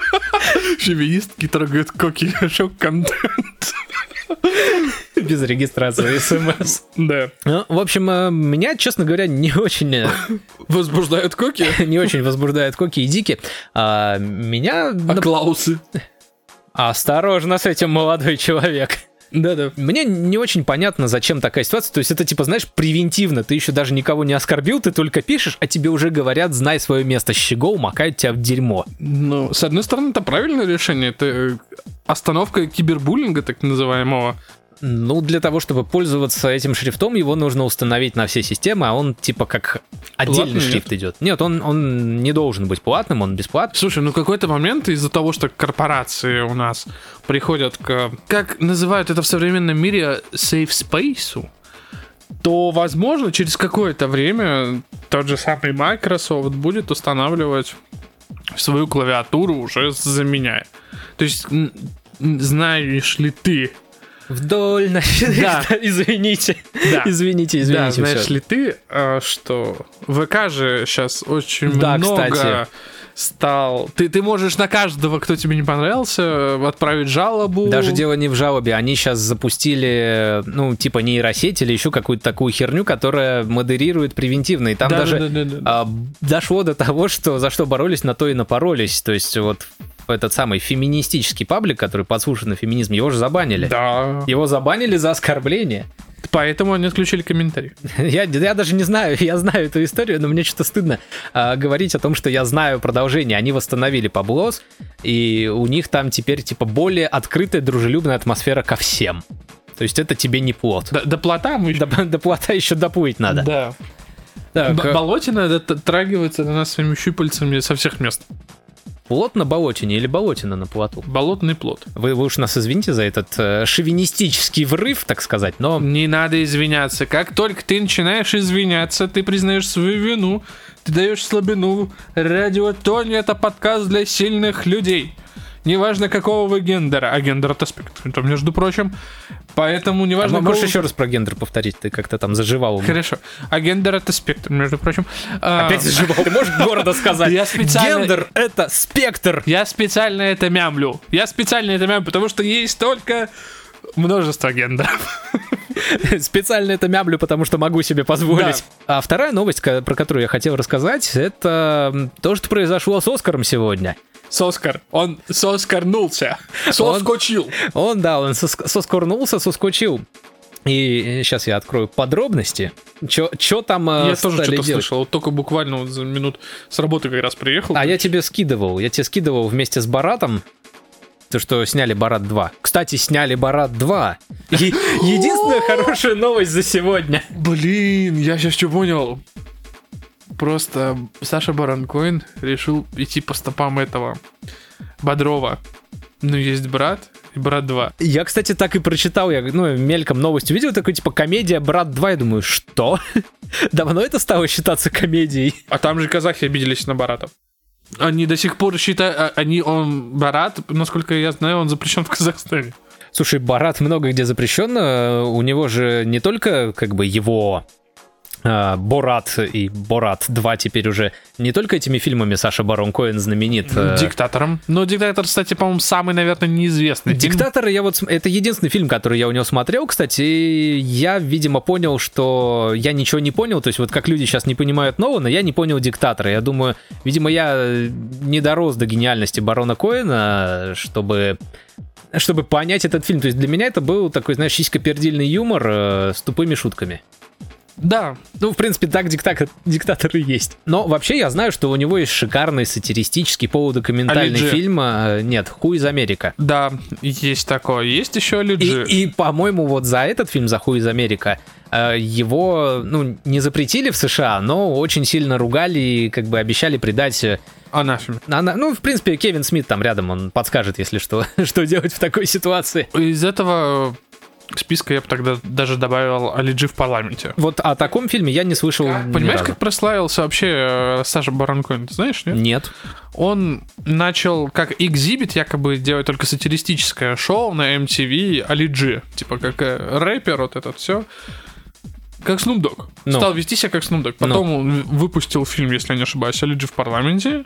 Феминистки трогают коки. Шок-контент. Без регистрации смс. Да. Ну, в общем, э, меня, честно говоря, не очень, э, Возбуждают коки. не очень возбуждают Коки и Дики. А меня... А клаусы? Осторожно с этим, молодой человек. Да-да. Мне не очень понятно, зачем такая ситуация. То есть это типа, знаешь, превентивно. Ты еще даже никого не оскорбил, ты только пишешь, а тебе уже говорят, знай свое место, щегол, макают тебя в дерьмо. Ну, с одной стороны, это правильное решение. Это э, остановка кибербуллинга, так называемого. Ну, для того, чтобы пользоваться этим шрифтом, его нужно установить на все системы, а он типа как отдельный Платный, шрифт идет. Нет, он, он не должен быть платным, он бесплатный. Слушай, ну какой-то момент из-за того, что корпорации у нас приходят к... Как называют это в современном мире? Safe space? то, возможно, через какое-то время тот же самый Microsoft будет устанавливать свою клавиатуру уже заменяя. То есть, знаешь ли ты, Вдоль, значит, Да. извините. Да. Извините, да, извините. знаешь всё. ли ты, а, что ВК же сейчас очень Да, много кстати. стал... Ты, ты можешь на каждого, кто тебе не понравился, отправить жалобу. Даже дело не в жалобе, они сейчас запустили, ну, типа нейросеть или еще какую-то такую херню, которая модерирует превентивно. И там Да, даже да, да, да, да. а, дошло до того, что за что боролись, на то и напоролись. То есть вот этот самый феминистический паблик, который подслушан на феминизм, его же забанили. Да. Его забанили за оскорбление. Поэтому они отключили комментарий. Я, я даже не знаю, я знаю эту историю, но мне что-то стыдно а, говорить о том, что я знаю продолжение. Они восстановили Паблос, и у них там теперь типа более открытая, дружелюбная атмосфера ко всем. То есть это тебе не плод. До, до плота мы... До, до плота еще доплыть надо. Да. Так, Б- э, Болотина дотрагивается до нас своими щупальцами со всех мест. Плот на болотине или болотина на плоту? Болотный плод. Вы, вы уж нас извините за этот э, шовинистический врыв, так сказать, но Не надо извиняться. Как только ты начинаешь извиняться, ты признаешь свою вину, ты даешь слабину. Радио Тони это подкаст для сильных людей. Неважно, какого вы гендера. А гендер это спектр, между прочим. Поэтому А неважно, можешь какого- еще раз про гендер повторить? Ты как-то там заживал. Хорошо. А гендер это спектр, между прочим. А, Опять заживал. Ты можешь города сказать? Я специально- Гендер — это спектр. Я специально это мямлю. Я специально это мямлю, потому что есть только множество гендеров. Специально это мямлю, потому что могу себе позволить. А вторая новость, про которую я хотел рассказать, это то, что произошло с Оскаром сегодня. Соскар. Он соскарнулся. Соскочил. Он, да, он соск- соскорнулся, соскочил. И сейчас я открою подробности. Чё там э, Я тоже что-то делать? слышал. Вот только буквально вот за минут с работы как раз приехал. А я тебе скидывал. Я тебе скидывал вместе с Баратом. То, что сняли Барат 2. Кстати, сняли Барат 2. И единственная хорошая новость за сегодня. Блин, я сейчас что понял. Просто Саша Баранкоин решил идти по стопам этого Бодрова. Ну, есть брат и брат 2. Я, кстати, так и прочитал, я, ну, мельком новость увидел, такой, типа, комедия «Брат 2», я думаю, что? Давно это стало считаться комедией? А там же казахи обиделись на Барата. Они до сих пор считают, а, они, он, Барат, насколько я знаю, он запрещен в Казахстане. Слушай, Барат много где запрещено, у него же не только, как бы, его Борат и Борат 2 теперь уже не только этими фильмами Саша Барон Коэн знаменит. э, Диктатором. Но диктатор, кстати, по-моему, самый, наверное, неизвестный. фильм. Диктатор, я вот это единственный фильм, который я у него смотрел, кстати, и я, видимо, понял, что я ничего не понял, то есть вот как люди сейчас не понимают Нолана, я не понял Диктатора. Я думаю, видимо, я э, не дорос до гениальности Барона Коэна, чтобы чтобы понять этот фильм. То есть для меня это был такой, знаешь, сиськопердильный юмор э, с тупыми шутками. Да, Ну, в принципе, так диктатор, диктатор и есть. Но вообще я знаю, что у него есть шикарный сатиристический полудокументальный Али Джи. фильм. э, Нет, «Хуй из Америка». да, есть такое. Есть еще И, Лиджи. и, по-моему, вот за этот фильм «За хуй из Америка» э, его, ну, не запретили в США, но очень сильно ругали и как бы обещали придать... э, Анафеме. она- ну, в принципе, Кевин Смит там рядом, он подскажет, если что, что делать в такой ситуации. Из этого списка я бы тогда даже добавил Алиджи в парламенте. Вот о таком фильме я не слышал ни Понимаешь, разу. как прославился вообще э, Саша Баранкоин? Ты знаешь, нет? Нет. Он начал как экзибит якобы делать только сатиристическое шоу на MTV Алиджи. Типа как э, рэпер, вот это все. Как Snoop Dogg. Ну. Стал вести себя как Snoop Dogg. Потом он выпустил фильм, если я не ошибаюсь, Алиджи в парламенте.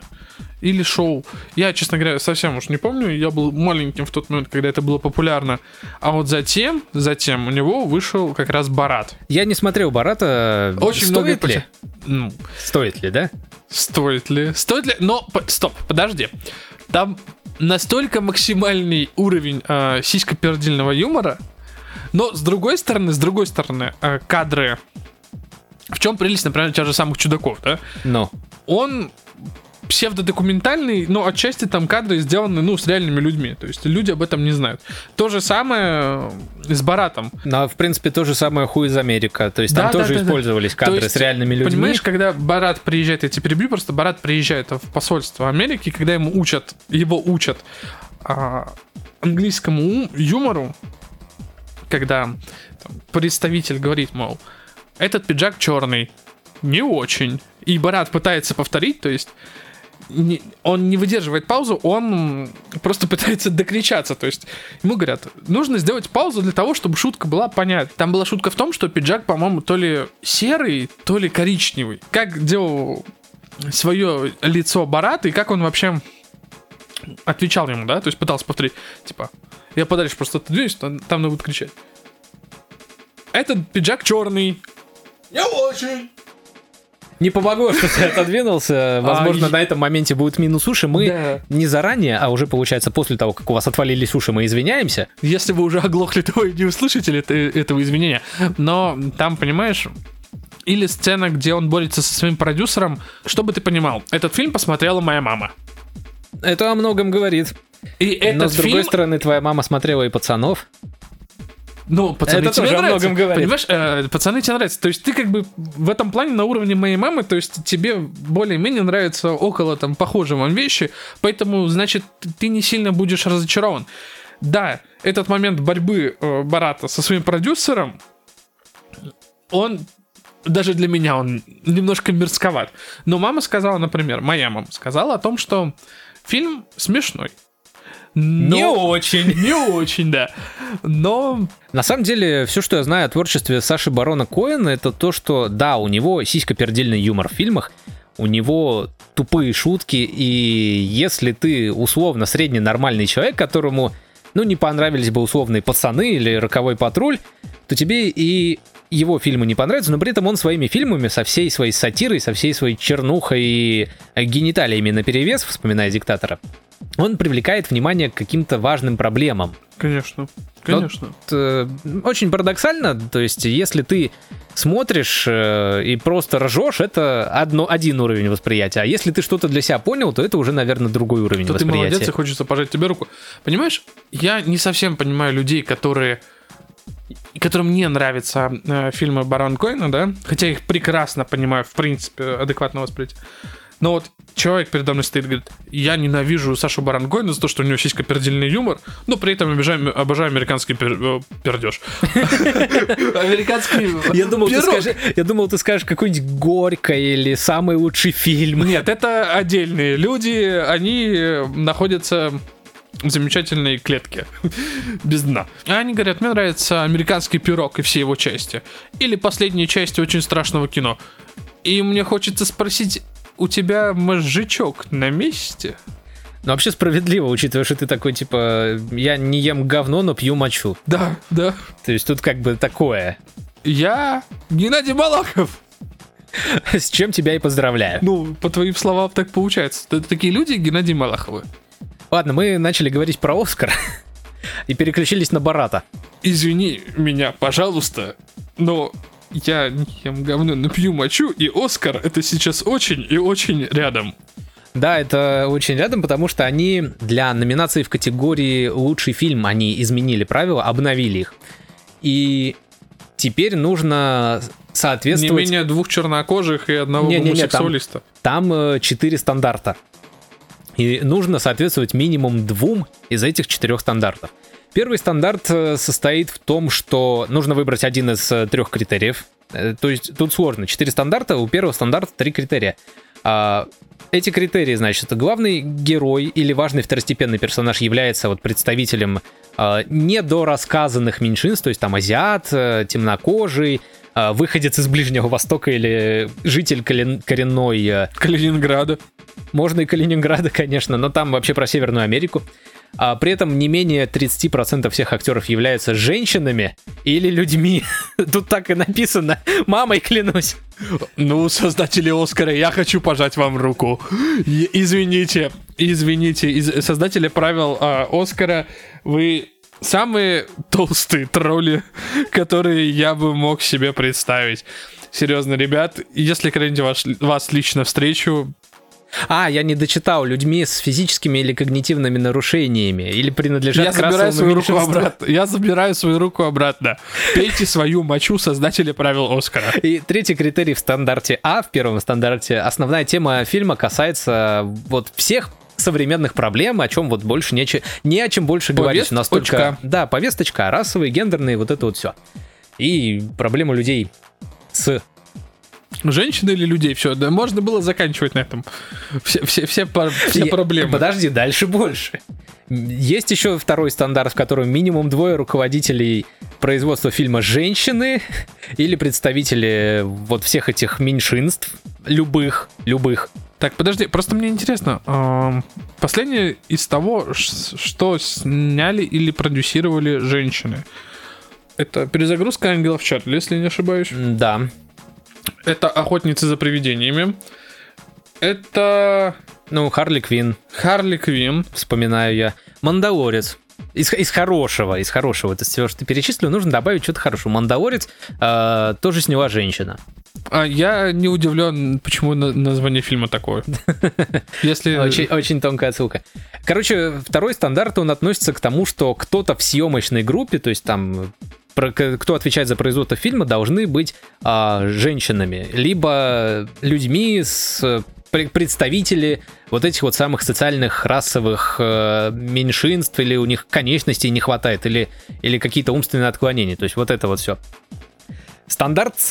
Или шоу. Я, честно говоря, совсем уж не помню. Я был маленьким в тот момент, когда это было популярно. А вот затем, затем у него вышел как раз Барат. Я не смотрел Барата. Очень Стоит много... ли? Ну, Стоит ли, да? Стоит ли? Стоит ли? Но, стоп, подожди. Там настолько максимальный уровень э, сиськопердильного юмора, но с другой стороны, с другой стороны, э, кадры... В чем прелесть, например, тех же самых чудаков, да? Но. Он псевдодокументальный, но отчасти там кадры сделаны, ну, с реальными людьми. То есть люди об этом не знают. То же самое с Баратом. Ну, в принципе, то же самое хуй из Америка. То есть там да, тоже да, использовались да. кадры есть, с реальными людьми. Понимаешь, когда Барат приезжает, я тебе перебью, просто Барат приезжает в посольство Америки, когда ему учат, его учат а, английскому юмору, когда там, представитель говорит, мол, этот пиджак черный, не очень. И Барат пытается повторить, то есть не, он не выдерживает паузу, он просто пытается докричаться. То есть ему говорят, нужно сделать паузу для того, чтобы шутка была понятна. Там была шутка в том, что пиджак, по-моему, то ли серый, то ли коричневый. Как делал свое лицо Барат и как он вообще отвечал ему, да? То есть пытался повторить, типа, я подальше просто отодвинусь, там, там будут кричать. Этот пиджак черный. Не очень. Не помогло, что ты отодвинулся. Возможно, на этом моменте будет минус уши. Мы да. не заранее, а уже, получается, после того, как у вас отвалились уши, мы извиняемся. Если вы уже оглохли, то вы не услышите этого извинения. Но там, понимаешь, или сцена, где он борется со своим продюсером. Чтобы ты понимал, этот фильм посмотрела моя мама. Это о многом говорит. И этот Но, с другой фильм... стороны, твоя мама смотрела и пацанов. Ну, пацаны это тебе тоже нравятся. О многом говорит. Понимаешь, э, пацаны тебе нравятся. То есть ты как бы в этом плане на уровне моей мамы, то есть тебе более-менее нравятся около там похожие вам вещи, поэтому, значит, ты не сильно будешь разочарован. Да, этот момент борьбы э, Барата со своим продюсером, он даже для меня он немножко мерзковат. Но мама сказала, например, моя мама сказала о том, что фильм смешной. Но... Не очень. Не очень, да. Но... На самом деле, все, что я знаю о творчестве Саши Барона Коэна, это то, что, да, у него сисько-пердельный юмор в фильмах, у него тупые шутки, и если ты условно средний нормальный человек, которому, ну, не понравились бы условные пацаны или роковой патруль, то тебе и его фильмы не понравятся, но при этом он своими фильмами, со всей своей сатирой, со всей своей чернухой и гениталиями на перевес, вспоминая диктатора, он привлекает внимание к каким-то важным проблемам. Конечно, конечно. Вот, э, очень парадоксально, то есть если ты смотришь э, и просто ржешь, это одно, один уровень восприятия. А если ты что-то для себя понял, то это уже, наверное, другой уровень то восприятия. ты молодец и хочется пожать тебе руку. Понимаешь, я не совсем понимаю людей, которые которым не нравятся э, фильмы Барон Коина, да, хотя я их прекрасно понимаю, в принципе, адекватно восприятие. Но вот человек передо мной стоит и говорит, я ненавижу Сашу Барангойна за то, что у него сисько-пердельный юмор, но при этом обожаю, обожаю американский пер, э, пердеж. Американский я думал, ты скажешь, я думал, ты скажешь какой-нибудь Горько или самый лучший фильм. Нет, это отдельные люди, они находятся в замечательной клетке без дна. А они говорят, мне нравится американский пирог и все его части. Или последние части очень страшного кино. И мне хочется спросить, у тебя мозжечок на месте? Ну, вообще справедливо, учитывая, что ты такой, типа, я не ем говно, но пью мочу. Да, да. То есть тут как бы такое. Я Геннадий Балаков. С чем тебя и поздравляю. Ну, по твоим словам, так получается. Это такие люди, Геннадий Малаховы. Ладно, мы начали говорить про Оскар и переключились на Барата. Извини меня, пожалуйста, но я не ем говно, но пью мочу, и Оскар это сейчас очень и очень рядом. Да, это очень рядом, потому что они для номинации в категории лучший фильм, они изменили правила, обновили их. И теперь нужно соответствовать... Не менее двух чернокожих и одного не, гомосексуалиста. Не, не, там, там четыре стандарта. И нужно соответствовать минимум двум из этих четырех стандартов. Первый стандарт э, состоит в том, что нужно выбрать один из э, трех критериев. Э, то есть тут сложно. Четыре стандарта, у первого стандарта три критерия. А, эти критерии, значит, главный герой или важный второстепенный персонаж является вот представителем а, недорассказанных меньшинств, то есть там азиат, темнокожий, а, выходец из Ближнего Востока или житель коренной... Калининграда. Можно и Калининграда, конечно, но там вообще про Северную Америку. А при этом не менее 30% всех актеров являются женщинами или людьми. Тут так и написано. Мамой клянусь. Ну, создатели Оскара, я хочу пожать вам руку. Извините, извините, из создатели правил э, Оскара, вы самые толстые тролли, которые я бы мог себе представить. Серьезно, ребят, если когда-нибудь вас, вас лично встречу, А, я не дочитал. Людьми с физическими или когнитивными нарушениями. Или принадлежат Я к забираю свою руку обратно. Я забираю свою руку обратно. Пейте свою мочу создатели правил Оскара. И третий критерий в стандарте А, в первом стандарте, основная тема фильма касается вот всех современных проблем, о чем вот больше не, че- не о чем больше говорить. Повесточка. да, повесточка, расовые, гендерные, вот это вот все. И проблема людей с... Женщины или людей? Все, да, можно было заканчивать на этом. Все, все, все, все проблемы. Подожди, дальше больше. Есть еще второй стандарт, в котором минимум двое руководителей производства фильма женщины или представители вот всех этих меньшинств, любых, любых. Так, подожди, просто мне интересно. Последнее из того, что сняли или продюсировали женщины. Это перезагрузка ангелов Чарли, если не ошибаюсь. Да, Это охотницы за привидениями. Это ну, Харли Квин, Харли Квин. вспоминаю я. Мандалорец. Из, из хорошего, из хорошего. Это все, что ты перечислил, нужно добавить что-то хорошего. Мандалорец э, тоже сняла женщина. А я не удивлен, почему на- название фильма такое. Если... Очень, очень тонкая отсылка. Короче, второй стандарт, он относится к тому, что кто-то в съемочной группе, то есть там кто отвечает за производство фильма, должны быть а, женщинами, либо людьми с пре- представители вот этих вот самых социальных расовых э, меньшинств, или у них конечностей не хватает, или, или какие-то умственные отклонения. То есть вот это вот все. Стандарт С.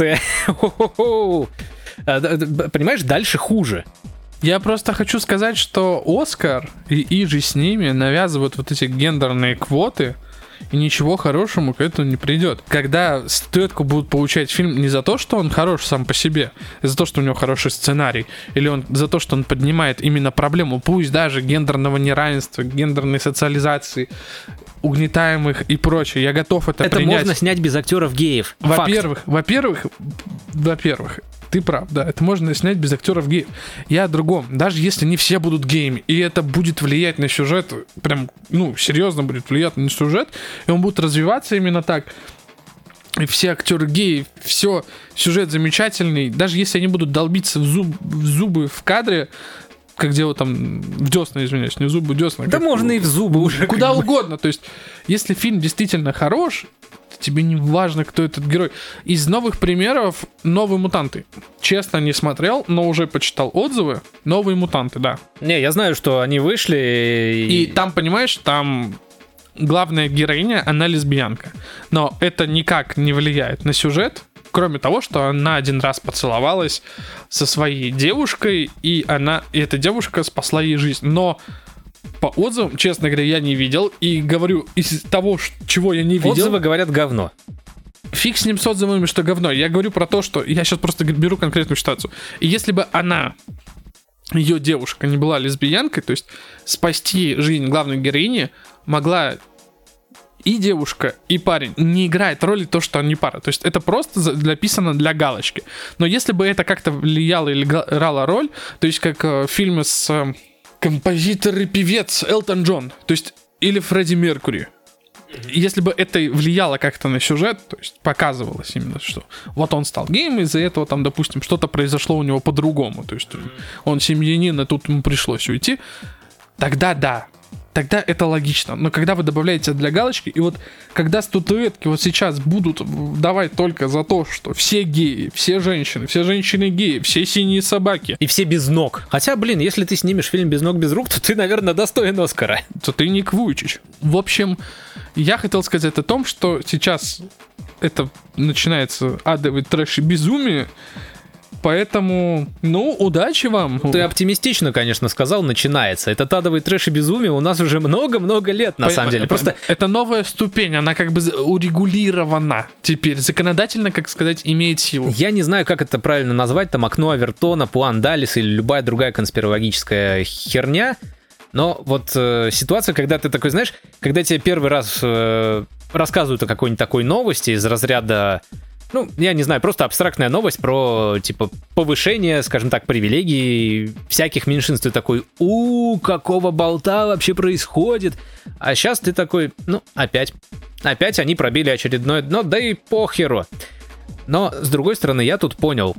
Д- Понимаешь, дальше хуже. Я просто хочу сказать, что Оскар и, и же с ними навязывают вот эти гендерные квоты, и ничего хорошему к этому не придет. Когда статуэтку будут получать фильм не за то, что он хорош сам по себе, а за то, что у него хороший сценарий, или он за то, что он поднимает именно проблему, пусть даже гендерного неравенства, гендерной социализации, угнетаемых и прочее, я готов это, Это принять. можно снять без актеров геев. Во-первых, во-первых, во-первых, ты прав, да, это можно снять без актеров геев. Я о другом. Даже если не все будут геями, и это будет влиять на сюжет, прям, ну, серьезно будет влиять на сюжет, и он будет развиваться именно так, и все актеры геи, все, сюжет замечательный, даже если они будут долбиться в, зуб- в зубы в кадре, как делают там в десна, извиняюсь, не в зубы, десна. Да как- можно и в зубы уже. Куда угодно. То есть, если фильм действительно хорош, тебе не важно, кто этот герой. Из новых примеров новые мутанты. Честно, не смотрел, но уже почитал отзывы. Новые мутанты, да. Не, я знаю, что они вышли И там, понимаешь, там главная героиня, она лесбиянка. Но это никак не влияет на сюжет, кроме того, что она один раз поцеловалась со своей девушкой, и она, и эта девушка спасла ей жизнь. Но по отзывам, честно говоря, я не видел. И говорю, из того, чего я не видел... Отзывы говорят говно. Фиг с ним с отзывами, что говно. Я говорю про то, что я сейчас просто беру конкретную ситуацию. И если бы она, ее девушка, не была лесбиянкой, то есть спасти жизнь главной героини могла и девушка, и парень. Не играет роли то, что они пара. То есть это просто написано для галочки. Но если бы это как-то влияло или играло роль, то есть как э, в фильме с э, композитор и певец Элтон Джон, то есть или Фредди Меркури, если бы это влияло как-то на сюжет, то есть показывалось именно, что вот он стал геем, из-за этого там, допустим, что-то произошло у него по-другому, то есть он семьянин, и тут ему пришлось уйти, тогда да, тогда это логично. Но когда вы добавляете для галочки, и вот когда статуэтки вот сейчас будут давать только за то, что все геи, все женщины, все женщины геи, все синие собаки, И все без ног. Хотя, блин, если ты снимешь фильм без ног, без рук, то ты, наверное, достоин Оскара. то ты Ник Вуйчич. В общем, я хотел сказать о том, что сейчас это начинается адовый трэш и безумие, поэтому, ну, удачи вам. Ты оптимистично, конечно, сказал, начинается. Это адовый трэш и безумие у нас уже много-много лет, на Пон- самом деле. Просто это новая ступень, она как бы урегулирована теперь. Законодательно, как сказать, имеет силу. я не знаю, как это правильно назвать, там окно Авертона, план Далис или любая другая конспирологическая херня. Но вот э, ситуация, когда ты такой, знаешь, когда тебе первый раз э, рассказывают о какой-нибудь такой новости из разряда, ну, я не знаю, просто абстрактная новость про, типа, повышение, скажем так, привилегий всяких меньшинств. Ты такой, у какого болта вообще происходит? А сейчас ты такой, ну, опять. Опять они пробили очередное дно, да и похеру. Но, с другой стороны, я тут понял,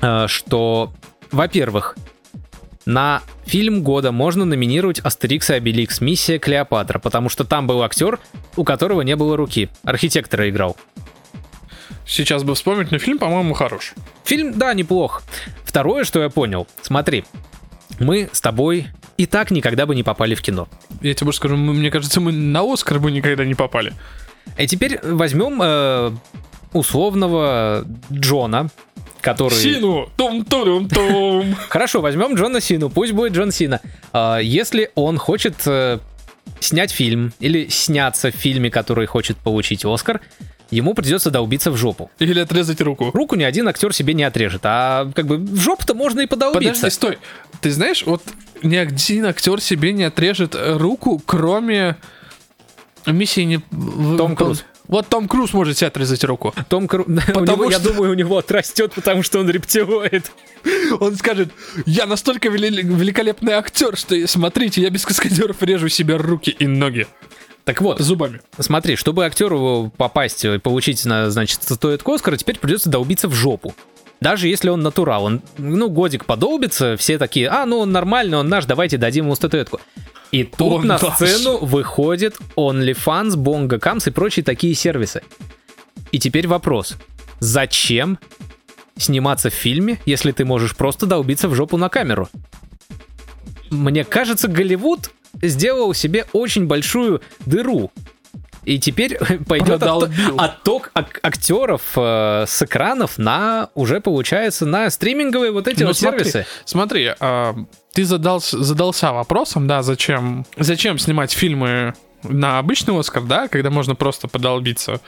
э, что, во-первых, на фильм года можно номинировать Астерикс и Обеликс «Миссия Клеопатра», потому что там был актер, у которого не было руки. Архитектора играл. Сейчас бы вспомнить, но фильм, по-моему, хорош. Фильм, да, неплох. Второе, что я понял, смотри, мы с тобой и так никогда бы не попали в кино. Я тебе больше скажу, мы- мне кажется, мы на Оскар бы никогда не попали. И теперь возьмем э, условного Джона, который... Сину! Том-том-том! Хорошо, возьмем Джона Сину, пусть будет Джон Сина. А, Если он хочет э, снять фильм или сняться в фильме, который хочет получить Оскар, ему придется долбиться в жопу. Или отрезать руку. Руку ни один актер себе не отрежет, а как бы в жопу-то можно и подолбиться. Подожди, стой. Ты знаешь, вот ни один актер себе не отрежет руку, кроме миссии не... Том Круз. Вот Том Круз может себе отрезать руку. Том Кру- у него, Я что- думаю, у него отрастет, потому что он рептилоид. Он скажет, я настолько вели- великолепный актер, что смотрите, я без каскадеров режу себе руки и ноги Так вот, зубами. смотри, чтобы актеру попасть и получить, на, значит, статуэтку Оскара, теперь придется долбиться в жопу. Даже если он натурал, он, ну, годик подолбится, все такие, а, ну, он нормальный, он наш, давайте дадим ему статуэтку. И тут Он на наш. сцену выходит OnlyFans, Bongo Kams и прочие такие сервисы. И теперь вопрос. Зачем сниматься в фильме, если ты можешь просто долбиться в жопу на камеру? Мне кажется, Голливуд сделал себе очень большую дыру. И теперь пойдет Продолбил. отток ак- актеров э, с экранов на уже получается на стриминговые вот эти Ну, вот смотри, сервисы. Смотри, а, ты задался, задался вопросом, да, зачем, зачем снимать фильмы на обычный Оскар, да, когда можно просто подолбиться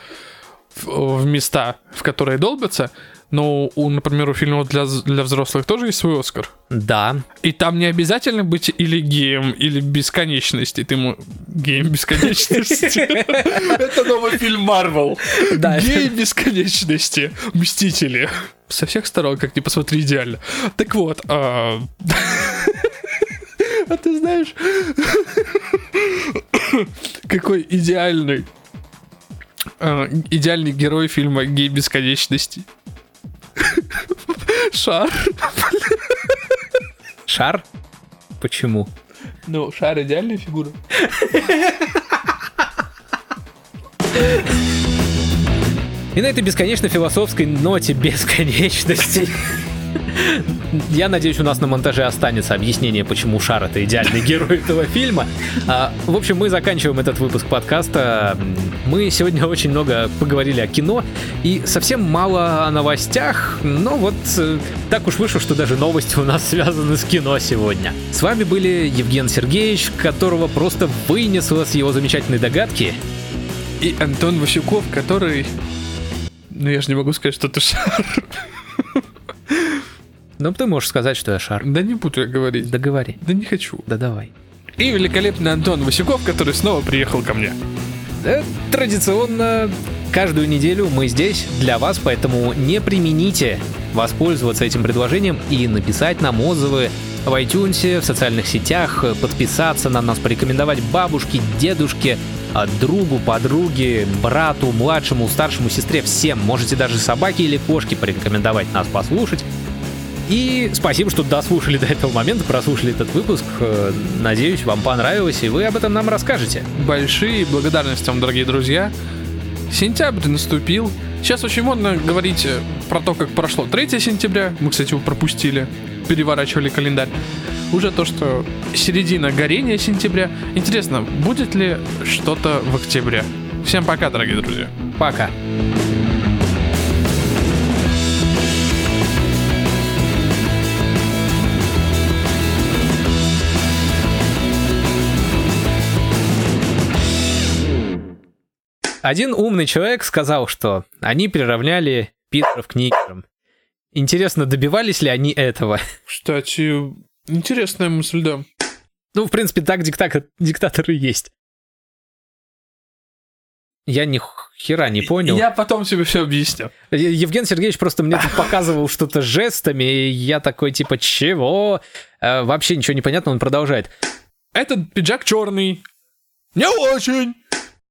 в, в места, в которые долбятся. Но, у, например, у фильмов для, для взрослых тоже есть свой Оскар. Да. И там не обязательно быть или геем, или бесконечности. Ты ему... Геем бесконечности. Это новый фильм Марвел. Да. Гей бесконечности. Мстители. Со всех сторон, как ни посмотри, идеально. Так вот. А а ты знаешь, какой идеальный а, идеальный герой фильма «Гей бесконечности». Шар. Шар? Почему? Ну, Шар идеальная фигура. И на этой бесконечно философской ноте бесконечности. Я надеюсь, у нас на монтаже останется объяснение, почему Шар это идеальный герой этого фильма. А, в общем, мы заканчиваем этот выпуск подкаста. Мы сегодня очень много поговорили о кино и совсем мало о новостях. Но вот э, так уж вышло, что даже новости у нас связаны с кино сегодня. С вами были Евген Сергеевич, которого просто вынесло с его замечательной догадки. И Антон Васюков, который... Ну, я же не могу сказать, что ты Шар. Ну, ты можешь сказать, что я Шар. Да не буду я говорить. Да говори. Да не хочу. Да давай. И великолепный Антон Васюков, который снова приехал ко мне. Э, Традиционно каждую неделю мы здесь для вас, поэтому не примените воспользоваться этим предложением и написать нам отзывы в iTunes, в социальных сетях, подписаться на нас, порекомендовать бабушке, дедушке, другу, подруге, брату, младшему, старшему, сестре, всем. Можете даже собаке или кошке порекомендовать нас послушать. И спасибо, что дослушали до этого момента, прослушали этот выпуск. Э, Надеюсь, вам понравилось, и вы об этом нам расскажете. Большие благодарности вам, дорогие друзья. Сентябрь наступил. Сейчас очень модно говорить э, про то, как прошло 3 сентября. Мы, кстати, его пропустили. Переворачивали календарь. Уже то, что середина горения сентября. Интересно, будет ли что-то в октябре? Всем пока, дорогие друзья. Пока. Один умный человек сказал, что они приравняли питеров к нигерам. Интересно, добивались ли они этого? Кстати, интересная мысль, да. Ну, в принципе, так диктатор, диктаторы есть. Я ни хера не понял. Я потом тебе все объясню. Евген Сергеевич просто мне тут показывал что-то жестами, и я такой типа, чего? Э, вообще ничего не понятно, он продолжает. Этот пиджак черный. Не очень.